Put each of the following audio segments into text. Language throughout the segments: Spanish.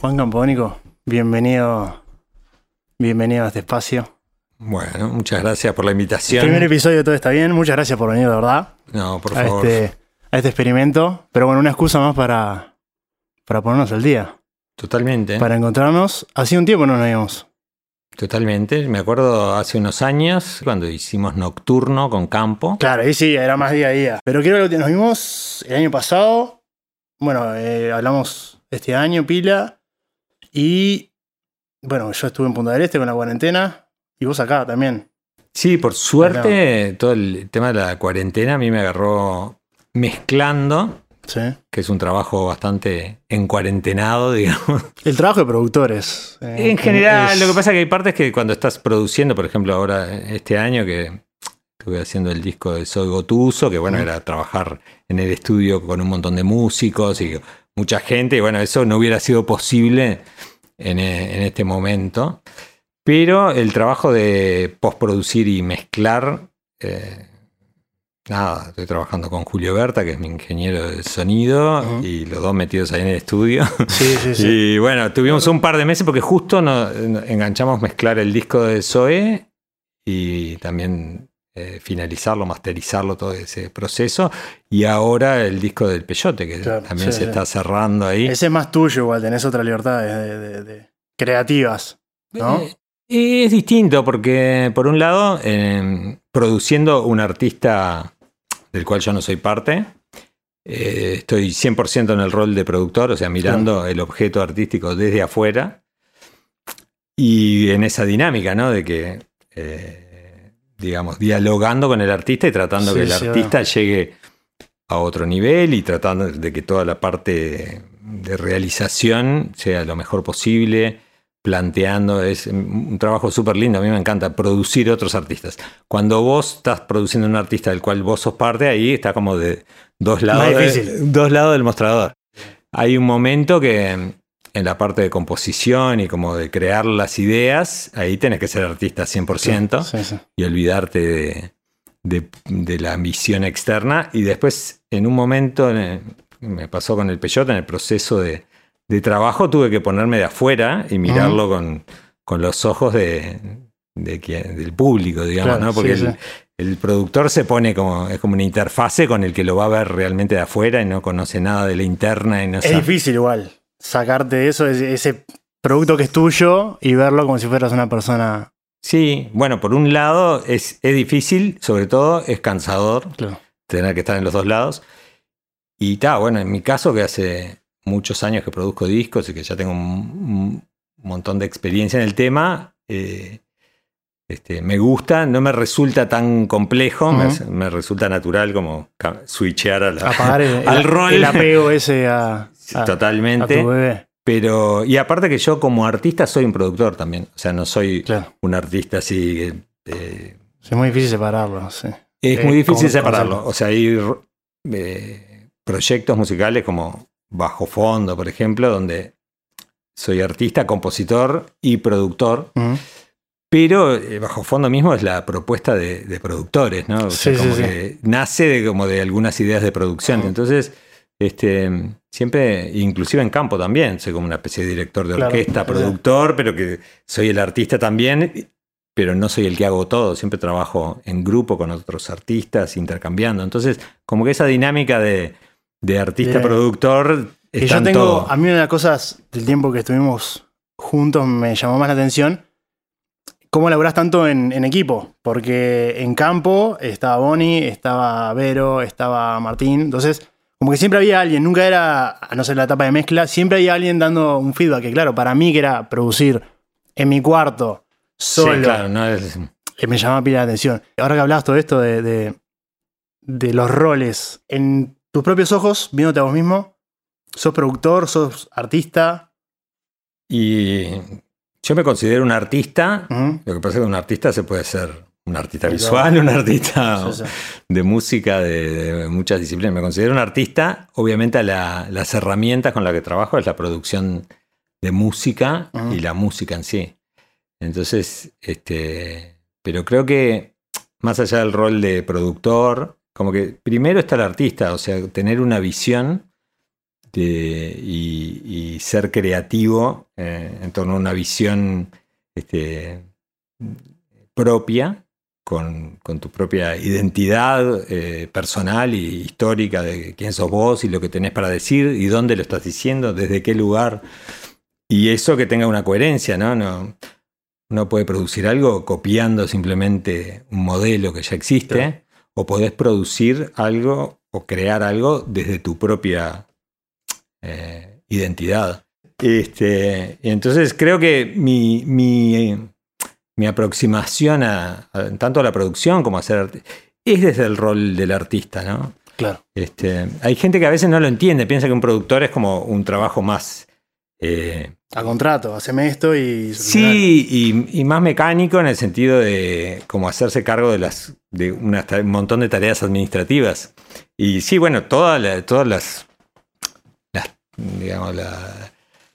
Juan Campónico, bienvenido, bienvenido a este espacio. Bueno, muchas gracias por la invitación. Primer episodio, todo está bien. Muchas gracias por venir, de verdad. No, por a favor. Este, a este experimento. Pero bueno, una excusa más para, para ponernos al día. Totalmente. Para encontrarnos. Hacía un tiempo no nos veíamos. Totalmente. Me acuerdo hace unos años cuando hicimos Nocturno con Campo. Claro, ahí sí, era más día a día. Pero creo que nos vimos el año pasado. Bueno, eh, hablamos este año, pila. Y bueno, yo estuve en Punta del Este con la cuarentena. Y vos acá también. Sí, por suerte, todo el tema de la cuarentena a mí me agarró mezclando, Sí. que es un trabajo bastante encuarentenado, digamos. El trabajo de productores. eh, En general, es- lo que pasa es que hay partes que cuando estás produciendo, por ejemplo, ahora este año que estuve haciendo el disco de Soy Gotuso, que bueno, Mm. era trabajar en el estudio con un montón de músicos y mucha gente, y bueno, eso no hubiera sido posible en, eh, en este momento. Pero el trabajo de postproducir y mezclar, eh, nada, estoy trabajando con Julio Berta, que es mi ingeniero de sonido, y los dos metidos ahí en el estudio. Sí, sí, sí. Y bueno, tuvimos un par de meses porque justo nos, nos enganchamos mezclar el disco de Zoe y también eh, finalizarlo, masterizarlo, todo ese proceso. Y ahora el disco del Peyote, que Claro, también sí, se sí. está cerrando ahí. Ese es más tuyo, igual, tenés otra libertad de, de- de- creativas. ¿no? Eh, y es distinto porque, por un lado, eh, produciendo un artista del cual yo no soy parte, eh, estoy 100% en el rol de productor, o sea, mirando el objeto artístico desde afuera y en esa dinámica, ¿no? De que, eh, digamos, dialogando con el artista y tratando Sí, que el sí, artista llegue a otro nivel y tratando de que toda la parte de realización sea lo mejor posible, planteando, es un trabajo súper lindo, a mí me encanta producir otros artistas. Cuando vos estás produciendo un artista del cual vos sos parte, ahí está como de dos lados, de- dos lados del mostrador. Hay un momento que en la parte de composición y como de crear las ideas, ahí tenés que ser artista 100% Sí, sí. y olvidarte de, de- de la ambición externa. Y después, en un momento, me pasó con el Peyote, en el proceso de, de trabajo, tuve que ponerme de afuera y mirarlo con, con los ojos de, quien- del público, digamos, Claro, ¿no? Porque el, productor se pone como, es como una interfase con el que lo va a ver realmente de afuera y no conoce nada de la interna y no Es sabe- difícil igual sacarte de eso, ese, ese producto que es tuyo y verlo como si fueras una persona. Sí, bueno, por un lado es, es difícil, sobre todo es cansador. Claro. tener que estar en los dos lados. Y está, bueno, en mi caso, que hace muchos años que produzco discos y que ya tengo un, un montón de experiencia en el tema, eh, este, me gusta, no me resulta tan complejo, me- resulta natural como switchear a la- Apagar el, al el- rol. el apego ese a, a- a Totalmente. tu bebé. Pero, y aparte que yo como artista soy un productor también. O sea, no soy Claro. un artista así. eh, Es muy difícil separarlo. Sí. Es Eh, muy difícil separarlo. O sea, hay eh, proyectos musicales como Bajo Fondo, por ejemplo, donde soy artista, compositor y productor. Pero Bajo Fondo mismo es la propuesta de, de productores, ¿no? O sea, Sí, como sí. que nace de, como de algunas ideas de producción. Entonces, este, siempre, inclusive en campo también, soy como una especie de director de orquesta, productor, pero que soy el artista también, pero no soy el que hago todo. Siempre trabajo en grupo con otros artistas, intercambiando. Entonces, como que esa dinámica de, artista-productor está yo en tengo, todo. a mí una de las cosas del tiempo que estuvimos juntos me llamó más la atención, cómo laburás tanto en, en equipo, porque en campo estaba Bonnie, estaba Vero, estaba Martín, entonces como que siempre había alguien, nunca era, a no ser la etapa de mezcla, siempre había alguien dando un feedback, que claro, para mí que era producir en mi cuarto, solo, Sí, claro, no es- eh, me llamaba pila la atención. Ahora que hablabas todo esto de, de, de los roles, en tus propios ojos, viéndote a vos mismo, sos productor, sos artista. Y yo me considero un artista. Lo que pasa es que un artista se puede ser un artista visual, un artista Sí, sí. de música, de, de muchas disciplinas. Me considero un artista. Obviamente la- las herramientas con las que trabajo es la producción de música y la música en sí. Entonces, este, pero creo que más allá del rol de productor, como que primero está el artista, o sea, tener una visión y, ser creativo eh, en torno a una visión este, propia, con, tu propia identidad eh, personal y histórica de quién sos vos y lo que tenés para decir y dónde lo estás diciendo, desde qué lugar. Y eso que tenga una coherencia, ¿no? no uno puede producir algo copiando simplemente un modelo que ya existe, o podés producir algo o crear algo desde tu propia eh, identidad. Este, entonces creo que mi, mi, aproximación a, tanto a la producción como a hacer arte es desde el rol del artista, ¿no? Claro. Este, hay gente que a veces no lo entiende, piensa que un productor es como un trabajo más eh, a contrato, haceme esto y... Sí, y, más mecánico en el sentido de como hacerse cargo de, las, de un montón de tareas administrativas. Y sí, bueno, todas todas las, digamos,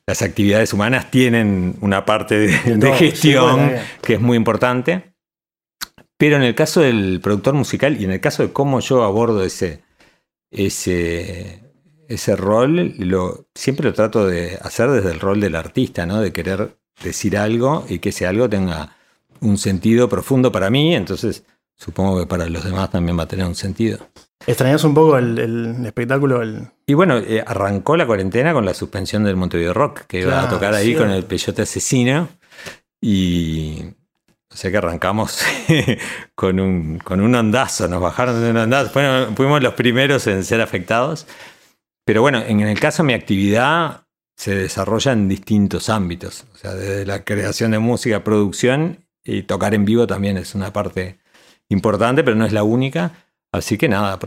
las actividades humanas tienen una parte de, gestión que es muy importante. Pero en el caso del productor musical y en el caso de cómo yo abordo ese, ese, ese rol lo, siempre lo trato de hacer desde el rol del artista, ¿no? De querer decir algo y que ese algo tenga un sentido profundo para mí, entonces supongo que para los demás también va a tener un sentido. ¿Extrañas un poco el, espectáculo? Y bueno, eh, arrancó la cuarentena con la suspensión del Montevideo Rock, que iba a tocar ahí con el Peyote Asesino. Y o sea que arrancamos con un, con un ondazo, nos bajaron de un ondazo. fuimos los primeros en ser afectados. Pero bueno, en el caso de mi actividad se desarrolla en distintos ámbitos. O sea, desde la creación de música, producción y tocar en vivo también es una parte importante, pero no es la única. Así que nada,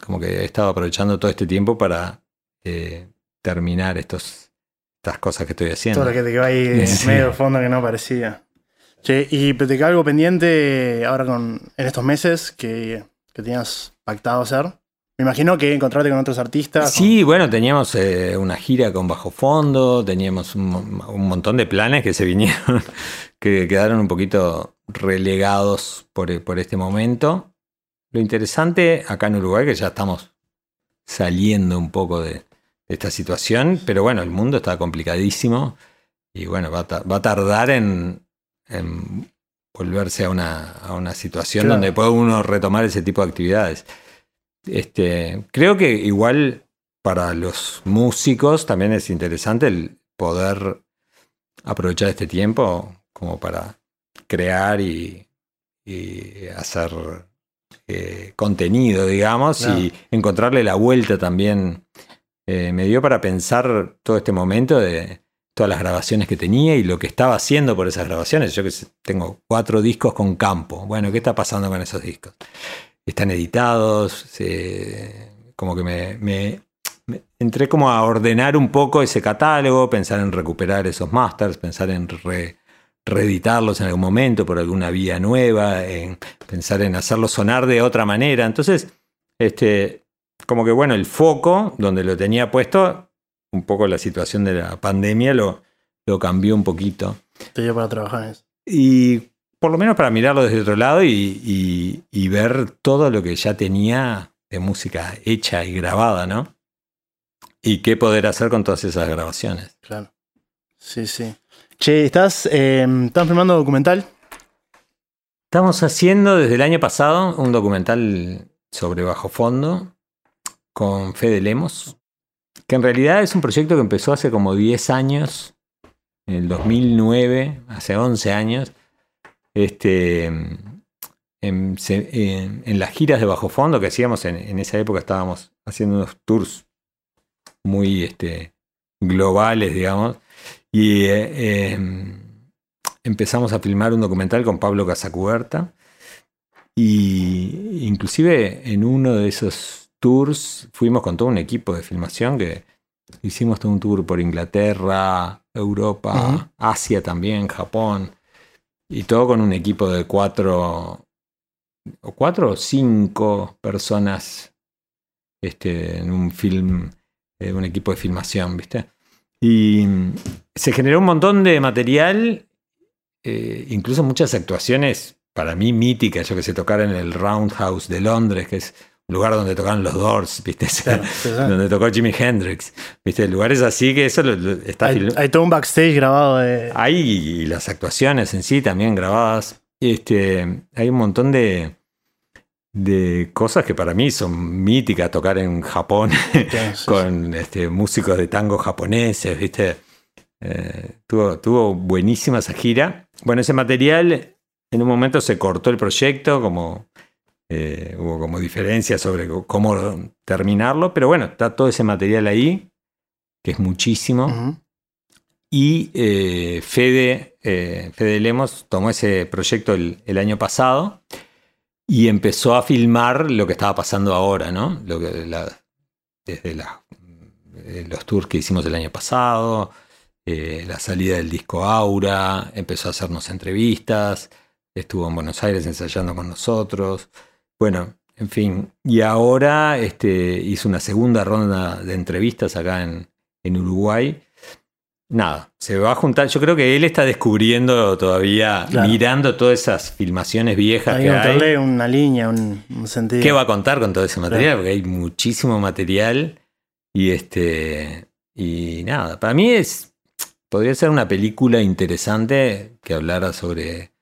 como que he estado aprovechando todo este tiempo para eh, terminar estos, estas cosas que estoy haciendo. Todo lo que te quedó ahí medio fondo que no parecía. Che, y te queda algo pendiente ahora con, en estos meses que, que tenías pactado hacer. Me imagino que encontrarte con otros artistas. Sí, bueno, teníamos eh, una gira con Bajo Fondo, teníamos un, montón de planes que se vinieron, que quedaron un poquito relegados por, este momento. Lo interesante acá en Uruguay, que ya estamos saliendo un poco de, esta situación, pero bueno, el mundo está complicadísimo y bueno, va a, tardar en, volverse a una, situación donde pueda uno retomar ese tipo de actividades. Este, creo que igual para los músicos también es interesante el poder aprovechar este tiempo como para crear y, hacer eh, contenido, digamos, y encontrarle la vuelta también. Eh, me dio para pensar todo este momento de todas las grabaciones que tenía y lo que estaba haciendo por esas grabaciones. Yo que tengo cuatro discos con campo. Bueno, ¿qué está pasando con esos discos? están editados, como que me, entré como a ordenar un poco ese catálogo, pensar en recuperar esos masters, pensar en reeditarlos en algún momento por alguna vía nueva, en pensar en hacerlos sonar de otra manera. Entonces, este, como que bueno, el foco donde lo tenía puesto, un poco la situación de la pandemia lo, lo cambió un poquito. Te dio para trabajar en eso. Y por lo menos para mirarlo desde otro lado y, ver todo lo que ya tenía de música hecha y grabada, ¿no? Y qué poder hacer con todas esas grabaciones. Claro. Sí, sí. Che, ¿estás, eh, ¿estás filmando documental? Estamos haciendo desde el año pasado un documental sobre bajo fondo con Fede Lemos, que en realidad es un proyecto que empezó hace como 10 años, en el 2009, hace 11 años, este, en, las giras de bajo fondo que hacíamos en, esa época estábamos haciendo unos tours muy este, globales, digamos, y eh, em, empezamos a filmar un documental con Pablo Casacuberta y inclusive en uno de esos tours fuimos con todo un equipo de filmación que hicimos todo un tour por Inglaterra, Europa, Asia también, Japón. Y todo con un equipo de cuatro, o cuatro o cinco personas este, en un film, eh, un equipo de filmación, ¿viste? Y se generó un montón de material, eh, incluso muchas actuaciones para mí míticas, yo que sé, tocar en el Roundhouse de Londres, que es lugar donde tocaron los Doors, ¿viste? Claro, donde tocó Jimi Hendrix, ¿viste? Lugares así que eso lo- lo- está Hay, hay todo un backstage grabado de. Ahí y las actuaciones en sí también grabadas. Este, hay un montón de, de cosas que para mí son míticas, tocar en Japón Sí, sí, con este, músicos de tango japoneses, ¿viste? Eh, tuvo, tuvo buenísima esa gira. Bueno, ese material en un momento se cortó el proyecto, como eh, hubo como diferencias sobre cómo terminarlo, pero bueno, está todo ese material ahí, que es muchísimo. Y eh, Fede, Fede Lemos tomó ese proyecto el, el año pasado y empezó a filmar lo que estaba pasando ahora, ¿no? Lo que, la- desde la- los tours que hicimos el año pasado, eh, la salida del disco Aura, empezó a hacernos entrevistas, estuvo en Buenos Aires ensayando con nosotros. Bueno, en fin. Y ahora este, hizo una segunda ronda de entrevistas acá en, en Uruguay. Nada, se va a juntar. Yo creo que él está descubriendo todavía, Claro. mirando todas esas filmaciones viejas Hay que hay. una línea, un, un sentido. ¿Qué va a contar con todo ese material? Claro. Porque hay muchísimo material. Y este. Y nada, para mí es. Podría ser una película interesante que hablara sobre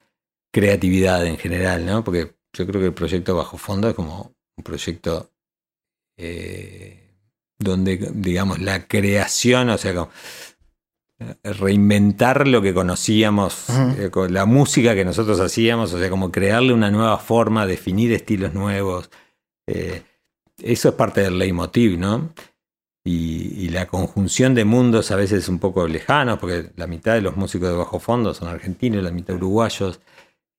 creatividad en general, ¿no? Porque yo creo que el proyecto Bajo Fondo es como un proyecto eh, donde, digamos, la creación, o sea, como eh, reinventar lo que conocíamos, eh, con la música que nosotros hacíamos, o sea, como crearle una nueva forma, definir estilos nuevos. eh, eso es parte del leitmotiv, ¿no? Y, y la conjunción de mundos a veces un poco lejanos, porque la mitad de los músicos de bajo fondo son argentinos, la mitad uruguayos,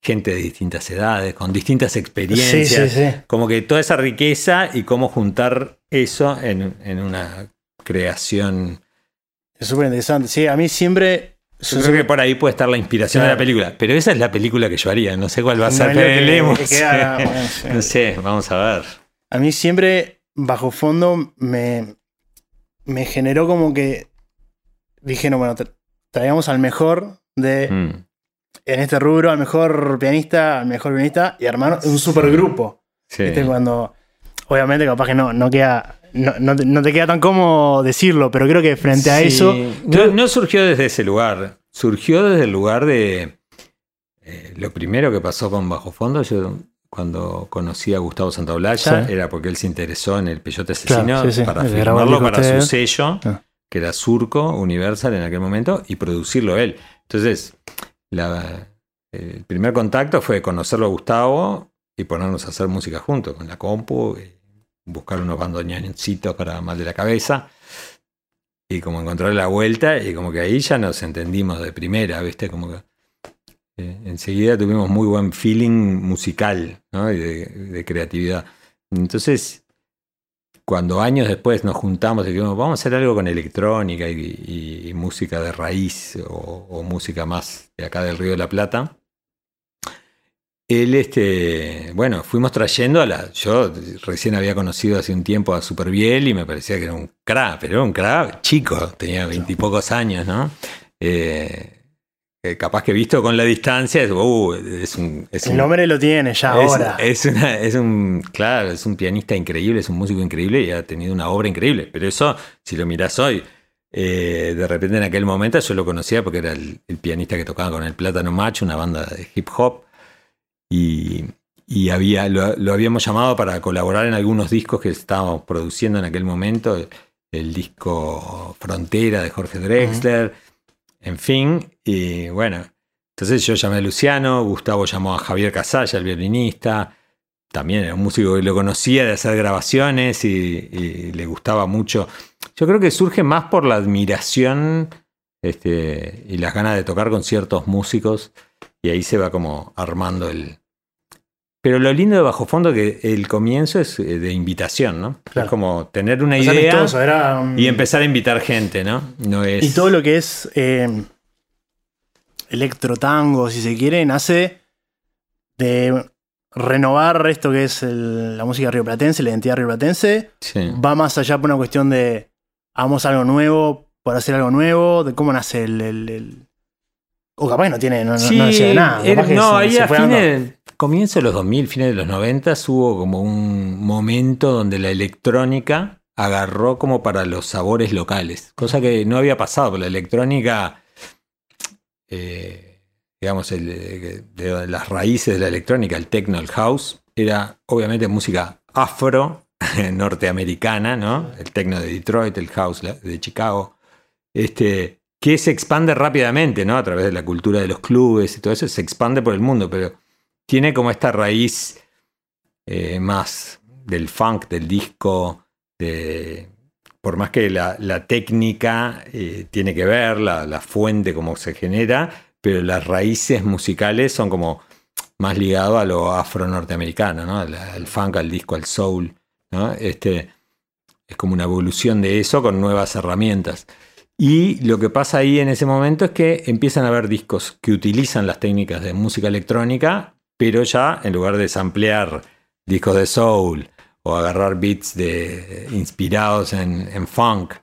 gente de distintas edades, con distintas experiencias. sí, sí. Como que toda esa riqueza y cómo juntar eso en, en una creación. Es súper interesante. Sí, a mí siempre. Yo creo que por ahí puede estar la inspiración de la película. Pero esa es la película que yo haría. No sé cuál va a No ser Fede que- Lemos. que queda, bueno, sí. no sé, vamos a ver. A mí siempre, bajo fondo, me, me generó como que. Dije, no, bueno, tra- traigamos al mejor de. Mm, En este rubro, al mejor pianista, al mejor pianista y armar un supergrupo. sí. ¿Viste? Cuando. Obviamente, capaz que no, no queda. No, no te, no te queda tan cómodo decirlo, pero creo que frente a Sí. eso. No, no surgió desde ese lugar. Surgió desde el lugar de. eh, lo primero que pasó con Bajo Fondo, yo cuando conocí a Gustavo Santaolalla, Sí. era porque él se interesó en el Peyote Asesino Claro, sí, sí. para el firmarlo para su sello, Ah. que era Surco Universal en aquel momento, y producirlo él. Entonces, la- el primer contacto fue conocerlo a Gustavo y ponernos a hacer música juntos, con la compu, y buscar unos bandoneoncitos para mal de la cabeza. Y como encontrar la vuelta, y como que ahí ya nos entendimos de primera, ¿viste? Como que enseguida tuvimos muy buen feeling musical. Y de, creatividad. Entonces, cuando años después nos juntamos y dijimos, vamos a hacer algo con electrónica y, música de raíz o, o música más de acá del Río de la Plata. Él, este, bueno, fuimos trayendo a la. Yo recién había conocido hace un tiempo a Superbiel y me parecía que era un crack, pero era un crack chico, tenía veintipocos años, ¿no? Eh, eh, capaz que visto con la distancia, es, uh, es un. es El un- nombre lo tiene ya es, ahora. es una- es un, claro, es un pianista increíble, es un músico increíble y ha tenido una obra increíble. Pero eso, si lo mirás hoy, eh, de repente en aquel momento yo lo conocía porque era el, el pianista que tocaba con el Plátano Macho, una banda de hip hop. Y, y había, lo, lo habíamos llamado para colaborar en algunos discos que estábamos produciendo en aquel momento. El, el disco Frontera de Jorge Drexler. En fin, y bueno, entonces yo llamé a Luciano, Gustavo llamó a Javier Casalla, el violinista. También era un músico que lo conocía de hacer grabaciones y, le gustaba mucho. Yo creo que surge más por la admiración este, y las ganas de tocar con ciertos músicos. Y ahí se va como armando el. Pero lo lindo de Bajo Fondo es que el comienzo es eh, de invitación, ¿no? Claro. Es como tener una idea amistoso, era un- y empezar a invitar gente, ¿no? No es. Y todo lo que es eh, electrotango, si se quiere, nace de renovar esto que es el- la música rioplatense, la identidad rioplatense. Sí. Va más allá por una cuestión de hagamos algo nuevo, por hacer algo nuevo, de cómo nace el, el- el- O capaz que no tiene, no, no- Sí, no decía nada. era- capaz no, se- ahí se a fines, comienzo de los 2000, fines de los 90, hubo como un momento donde la electrónica agarró como para los sabores locales, cosa que no había pasado, la electrónica, eh, digamos, el, de las raíces de la electrónica, el techno, el house, era obviamente música afro, norteamericana, ¿no? El techno de Detroit, el house de Chicago, este, que se expande rápidamente, ¿no? A través de la cultura de los clubes y todo eso, se expande por el mundo, pero tiene como esta raíz eh, más del funk, del disco, por más que la, técnica eh, tiene que ver, la, fuente, cómo se genera, pero las raíces musicales son como más ligado a lo afro-norteamericano, ¿no? Al, funk, al disco, al soul. Este, es como una evolución de eso con nuevas herramientas. Y lo que pasa ahí en ese momento es que empiezan a haber discos que utilizan las técnicas de música electrónica, pero ya en lugar de samplear discos de soul o agarrar beats de, inspirados en, funk,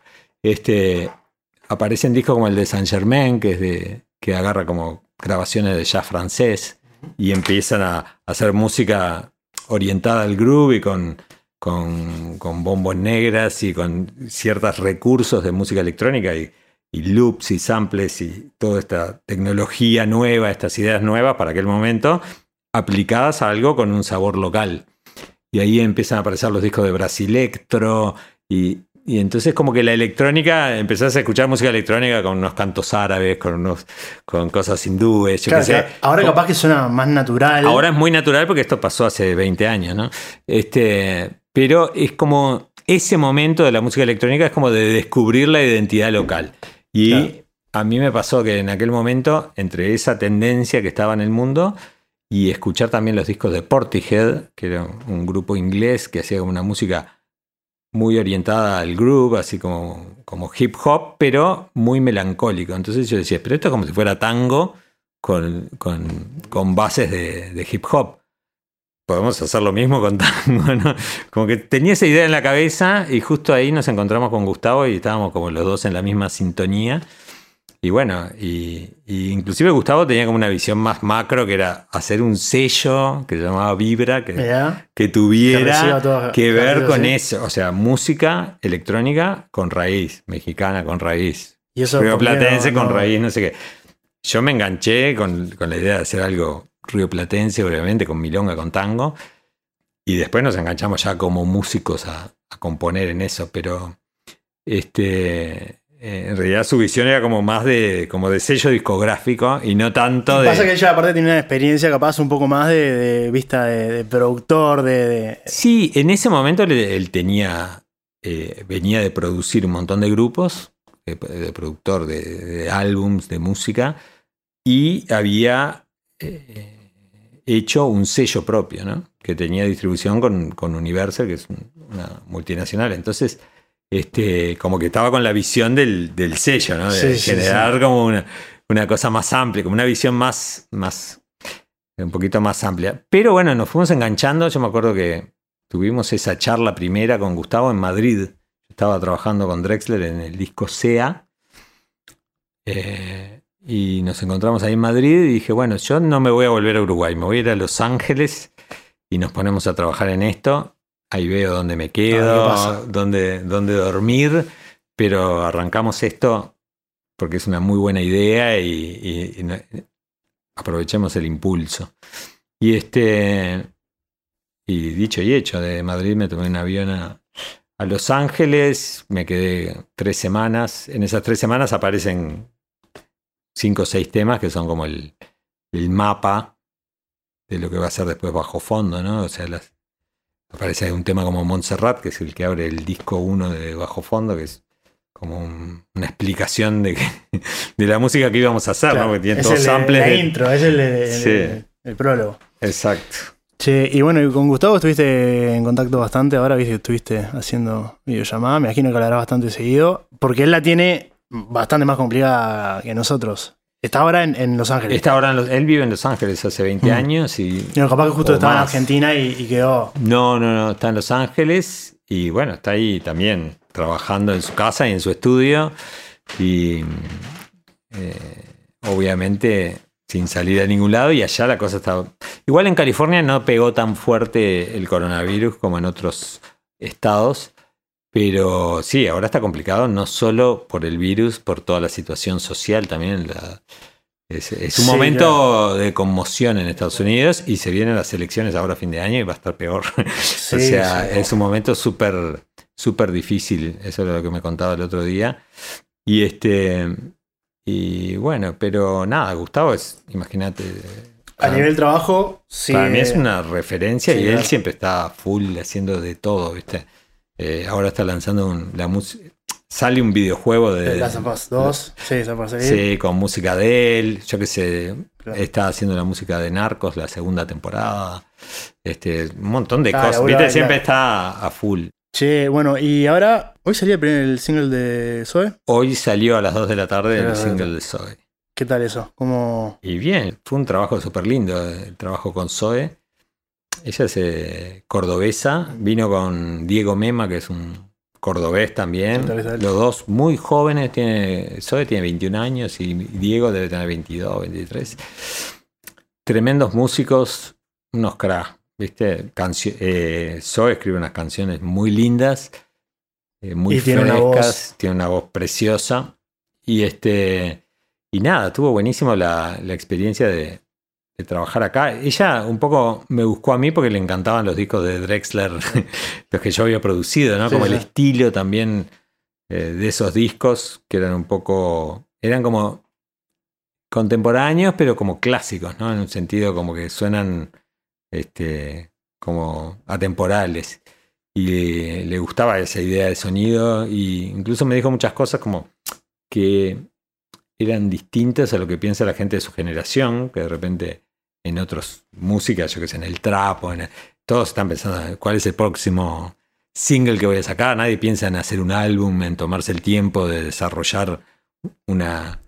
este, aparecen discos como el de Saint Germain, que, es de, que agarra como grabaciones de jazz francés y empiezan a hacer música orientada al groove y con, con, con bombos negras y con ciertos recursos de música electrónica y, y loops y samples y toda esta tecnología nueva, estas ideas nuevas para aquel momento, aplicadas a algo con un sabor local. Y ahí empiezan a aparecer los discos de Brasilectro y, y entonces como que la electrónica, empezás a escuchar música electrónica con unos cantos árabes, con unos con cosas hindúes, yo Claro, qué sé. ahora capaz que suena más natural. Ahora es muy natural porque esto pasó hace 20 años, ¿no? Este, pero es como ese momento de la música electrónica es como de descubrir la identidad local. Y Claro. a mí me pasó que en aquel momento, entre esa tendencia que estaba en el mundo y escuchar también los discos de Portishead, que era un grupo inglés que hacía una música muy orientada al groove, así como, como hip hop, pero muy melancólico. Entonces yo decía, pero esto es como si fuera tango con, con, con bases de, de hip hop. Podemos hacer lo mismo con tango, ¿no? Como que tenía esa idea en la cabeza y justo ahí nos encontramos con Gustavo y estábamos como los dos en la misma sintonía. Y bueno, y, y inclusive Gustavo tenía como una visión más macro que era hacer un sello que se llamaba Vibra, que, Mirá, que Que tuviera todo- que ver con sí. eso. O sea, música electrónica con raíz, mexicana con raíz, y eso rioplatense no- con no- raíz, no sé qué. Yo me enganché con, con la idea de hacer algo rioplatense, obviamente, con milonga, con tango. Y después nos enganchamos ya como músicos a, a componer en eso. Pero este, eh, en realidad su visión era como más de, como de sello discográfico y no tanto de. Pasa que ella aparte tiene una experiencia capaz un poco más de, de vista de, de productor, de, Sí, en ese momento él, tenía, eh, venía de producir un montón de grupos, de, productor de, de álbums, de música, y había eh, hecho un sello propio, ¿no? Que tenía distribución con, con Universal, que es un- una multinacional. Entonces, este, como que estaba con la visión del, del sello, ¿no? De Sí, sí, generar como una, una cosa más amplia, como una visión más, más, un poquito más amplia. Pero bueno, nos fuimos enganchando. Yo me acuerdo que tuvimos esa charla primera con Gustavo en Madrid. Estaba trabajando con Drexler en el disco SEA. Eh, y nos encontramos ahí en Madrid y dije, bueno, yo no me voy a volver a Uruguay, me voy a ir a Los Ángeles y nos ponemos a trabajar en esto. Ahí veo dónde me quedo, dónde, dónde dormir, pero arrancamos esto porque es una muy buena idea y, y- aprovechemos el impulso. Y este, y dicho y hecho, de Madrid me tomé un avión a, a Los Ángeles, me quedé tres semanas. En esas tres semanas aparecen cinco o seis temas que son como el, el mapa de lo que va a ser después bajo fondo, ¿no? O sea, las, aparece un tema como Montserrat, que es el que abre el disco 1 de bajo fondo, que es como un- una explicación de, que- de la música que íbamos a hacer, claro, ¿no? Porque tiene es todos el samples la de- intro, es el, de- el- Sí. el- el prólogo. Exacto. Che, y bueno, y con Gustavo estuviste en contacto bastante, ahora viste que estuviste haciendo videollamada, me imagino que hablarás bastante seguido, porque él la tiene bastante más complicada que nosotros. Está ahora en, en Los Ángeles. Está ahora en Los- él vive en Los Ángeles hace 20 Mm. años y No, capaz que justo estaba en. Argentina y, y quedó. No, no, no, está en Los Ángeles y bueno, está ahí también trabajando en su casa y en su estudio y eh, obviamente sin salir a ningún lado y allá la cosa estaba... Igual en California no pegó tan fuerte el coronavirus como en otros estados, pero sí, ahora está complicado no solo por el virus, por toda la situación social también. La, es, es, un Sí, momento de conmoción en Estados Unidos y se vienen las elecciones ahora a fin de año y va a estar peor. Sí, o sea, sí. es un momento súper, súper difícil. Eso es lo que me contaba el otro día. Y este, y bueno, pero nada, Gustavo es, imagínate. A para- nivel trabajo, sí. para mí es una referencia y él claro. siempre está full haciendo de todo, ¿viste? Eh, ahora está lanzando un- la música. Sale un videojuego de. Last of Us 2. Sí. Sí, con música de él. Yo qué sé. Claro. Está haciendo la música de Narcos, la segunda temporada. Este, un montón de Ah, cosas. ¿Viste? Siempre está a full. Che, bueno, y ahora, hoy salía el, primer- el single de Zoe. Hoy salió a las 2 de la tarde el single de Zoe. ¿Qué tal eso? ¿Cómo? Y bien, fue un trabajo súper lindo, el trabajo con Zoe. Ella es eh, cordobesa, vino con Diego Mema, que es un cordobés también. Los dos muy jóvenes, tiene, Zoe tiene 21 años y Diego debe tener 22, 23. Tremendos músicos, unos cracks, ¿viste? Cancio- eh, Zoe escribe unas canciones muy lindas, eh, muy Y tiene una frescas, voz. tiene una voz preciosa. Y este. Y nada, tuvo buenísimo la, la experiencia de, de trabajar acá. Ella un poco me buscó a mí porque le encantaban los discos de Drexler, los que yo había producido, ¿no? Sí, Como el estilo también eh, de esos discos que eran un poco. eran como contemporáneos, pero como clásicos, ¿no? En un sentido como que suenan este, como atemporales. Y le, le gustaba esa idea de sonido. Y incluso me dijo muchas cosas como que eran distintas a lo que piensa la gente de su generación, que de repente en otras músicas, yo que sé, en el trap, o en el- todos están pensando cuál es el próximo single que voy a sacar. Nadie piensa en hacer un álbum, en tomarse el tiempo de desarrollar una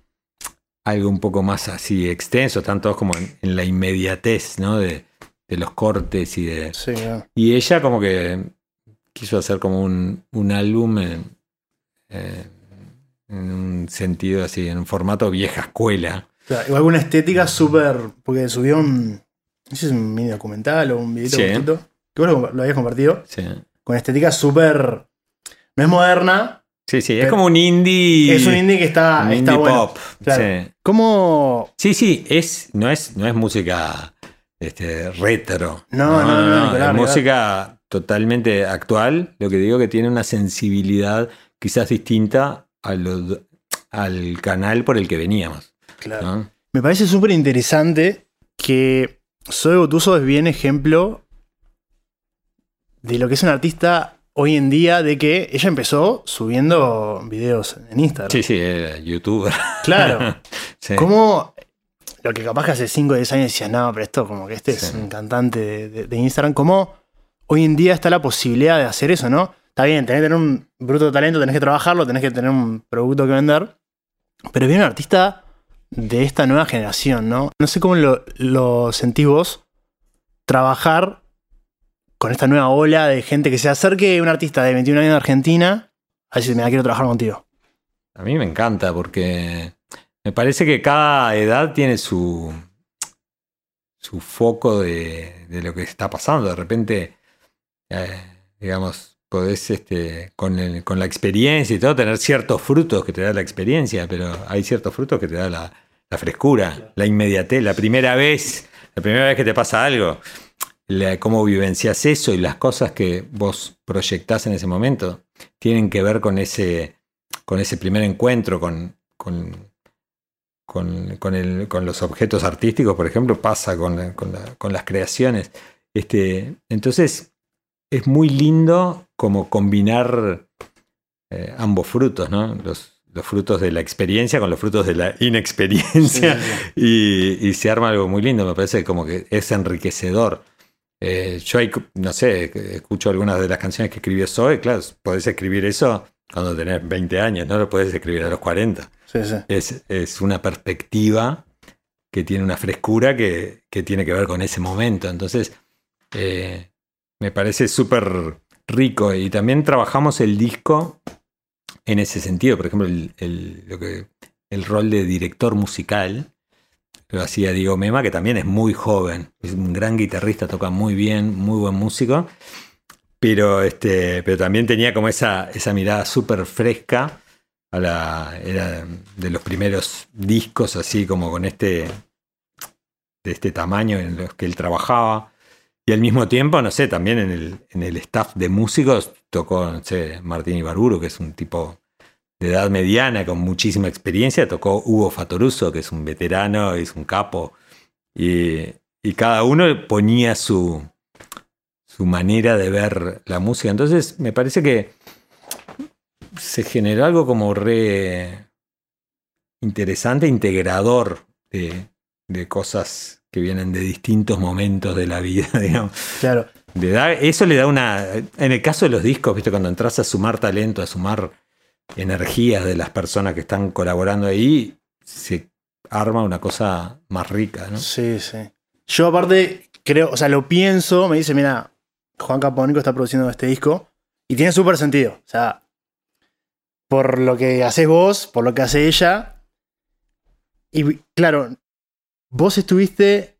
algo un poco más así extenso. Están todos como en, en la inmediatez, ¿no? De, de los cortes y de. Sí. Y ella como que quiso hacer como un, un álbum en, eh, en un sentido así, en un formato vieja escuela. Claro, igual una estética súper. Porque subió un. No sé si es un mini documental o un videito Sí. cortito, Que vos lo, lo habías compartido. Sí, Con estética súper. No es moderna. sí, sí, es como un indie. Es un indie que está, un está indie bueno. pop. Claro. Sí. ¿Cómo. Sí, sí, es, no, es, no es música este, retro. No, no, no, hablar, es música totalmente actual. Lo que digo que tiene una sensibilidad quizás distinta a lo- al canal por el que veníamos. Claro. ¿no? Me parece súper interesante que Zoe Gotuso es bien ejemplo de lo que es un artista hoy en día, de que ella empezó subiendo videos en Instagram. Sí, sí, era youtuber. Claro. Sí. ¿Cómo lo que capaz que hace 5 o 10 años decías, no, pero esto como que este es un cantante de, de- de Instagram, ¿cómo hoy en día está la posibilidad de hacer eso, no? Está bien, tenés que tener un bruto talento, tenés que trabajarlo, tenés que tener un producto que vender, pero viene un artista de esta nueva generación, ¿no? No sé cómo lo, lo sentís vos trabajar con esta nueva ola de gente que se acerque un artista de 21 años de Argentina a decir, mira, quiero trabajar contigo. A mí me encanta porque me parece que cada edad tiene su, su foco de, de lo que está pasando. De repente, eh, digamos, este, con, con la experiencia y todo tener ciertos frutos que te da la experiencia, pero hay ciertos frutos que te da la, frescura, la inmediatez, la primera vez, la primera vez que te pasa algo. cómo vivencias eso y las cosas que vos proyectás en ese momento tienen que ver con ese, con ese primer encuentro con, con, con, con los objetos artísticos, por ejemplo, pasa con, con las creaciones. Este, entonces, es muy lindo como combinar eh, ambos frutos, ¿no? Los, los frutos de la experiencia con los frutos de la inexperiencia. Sí, sí, sí. Y, y se arma algo muy lindo, me parece como que es enriquecedor. Eh, yo hay, no sé, escucho algunas de las canciones que escribió Zoe, claro, podés escribir eso cuando tenés 20 años, no lo podés escribir a los 40. Sí, sí. Es, es una perspectiva que tiene una frescura que, que tiene que ver con ese momento. Entonces, eh, me parece súper rico. Y también trabajamos el disco en ese sentido. Por ejemplo, el, el- rol de director musical lo hacía Diego Mema, que también es muy joven. Es un gran guitarrista, toca muy bien, muy buen músico. Pero, este, pero también tenía como esa, esa mirada súper fresca. Era de los primeros discos, así como con este, de este tamaño en los que él trabajaba. Y al mismo tiempo, no sé, también en el, en el staff de músicos tocó, no sé, Martín Ibarburu, que es un tipo de edad mediana con muchísima experiencia. Tocó Hugo Fatoruso, que es un veterano, es un capo. Y, y cada uno ponía su, su manera de ver la música. Entonces, me parece que se generó algo como re interesante, integrador de, de cosas que vienen de distintos momentos de la vida, digamos. Claro. Le da- eso le da una. En el caso de los discos, viste, cuando entras a sumar talento, a sumar energías de las personas que están colaborando ahí, se arma una cosa más rica, ¿no? Sí, sí. Yo aparte creo, o sea, lo pienso, me dice, mira, Juan Caponico está produciendo este disco y tiene súper sentido. O sea, por lo que haces vos, por lo que hace ella. Y claro, vos estuviste,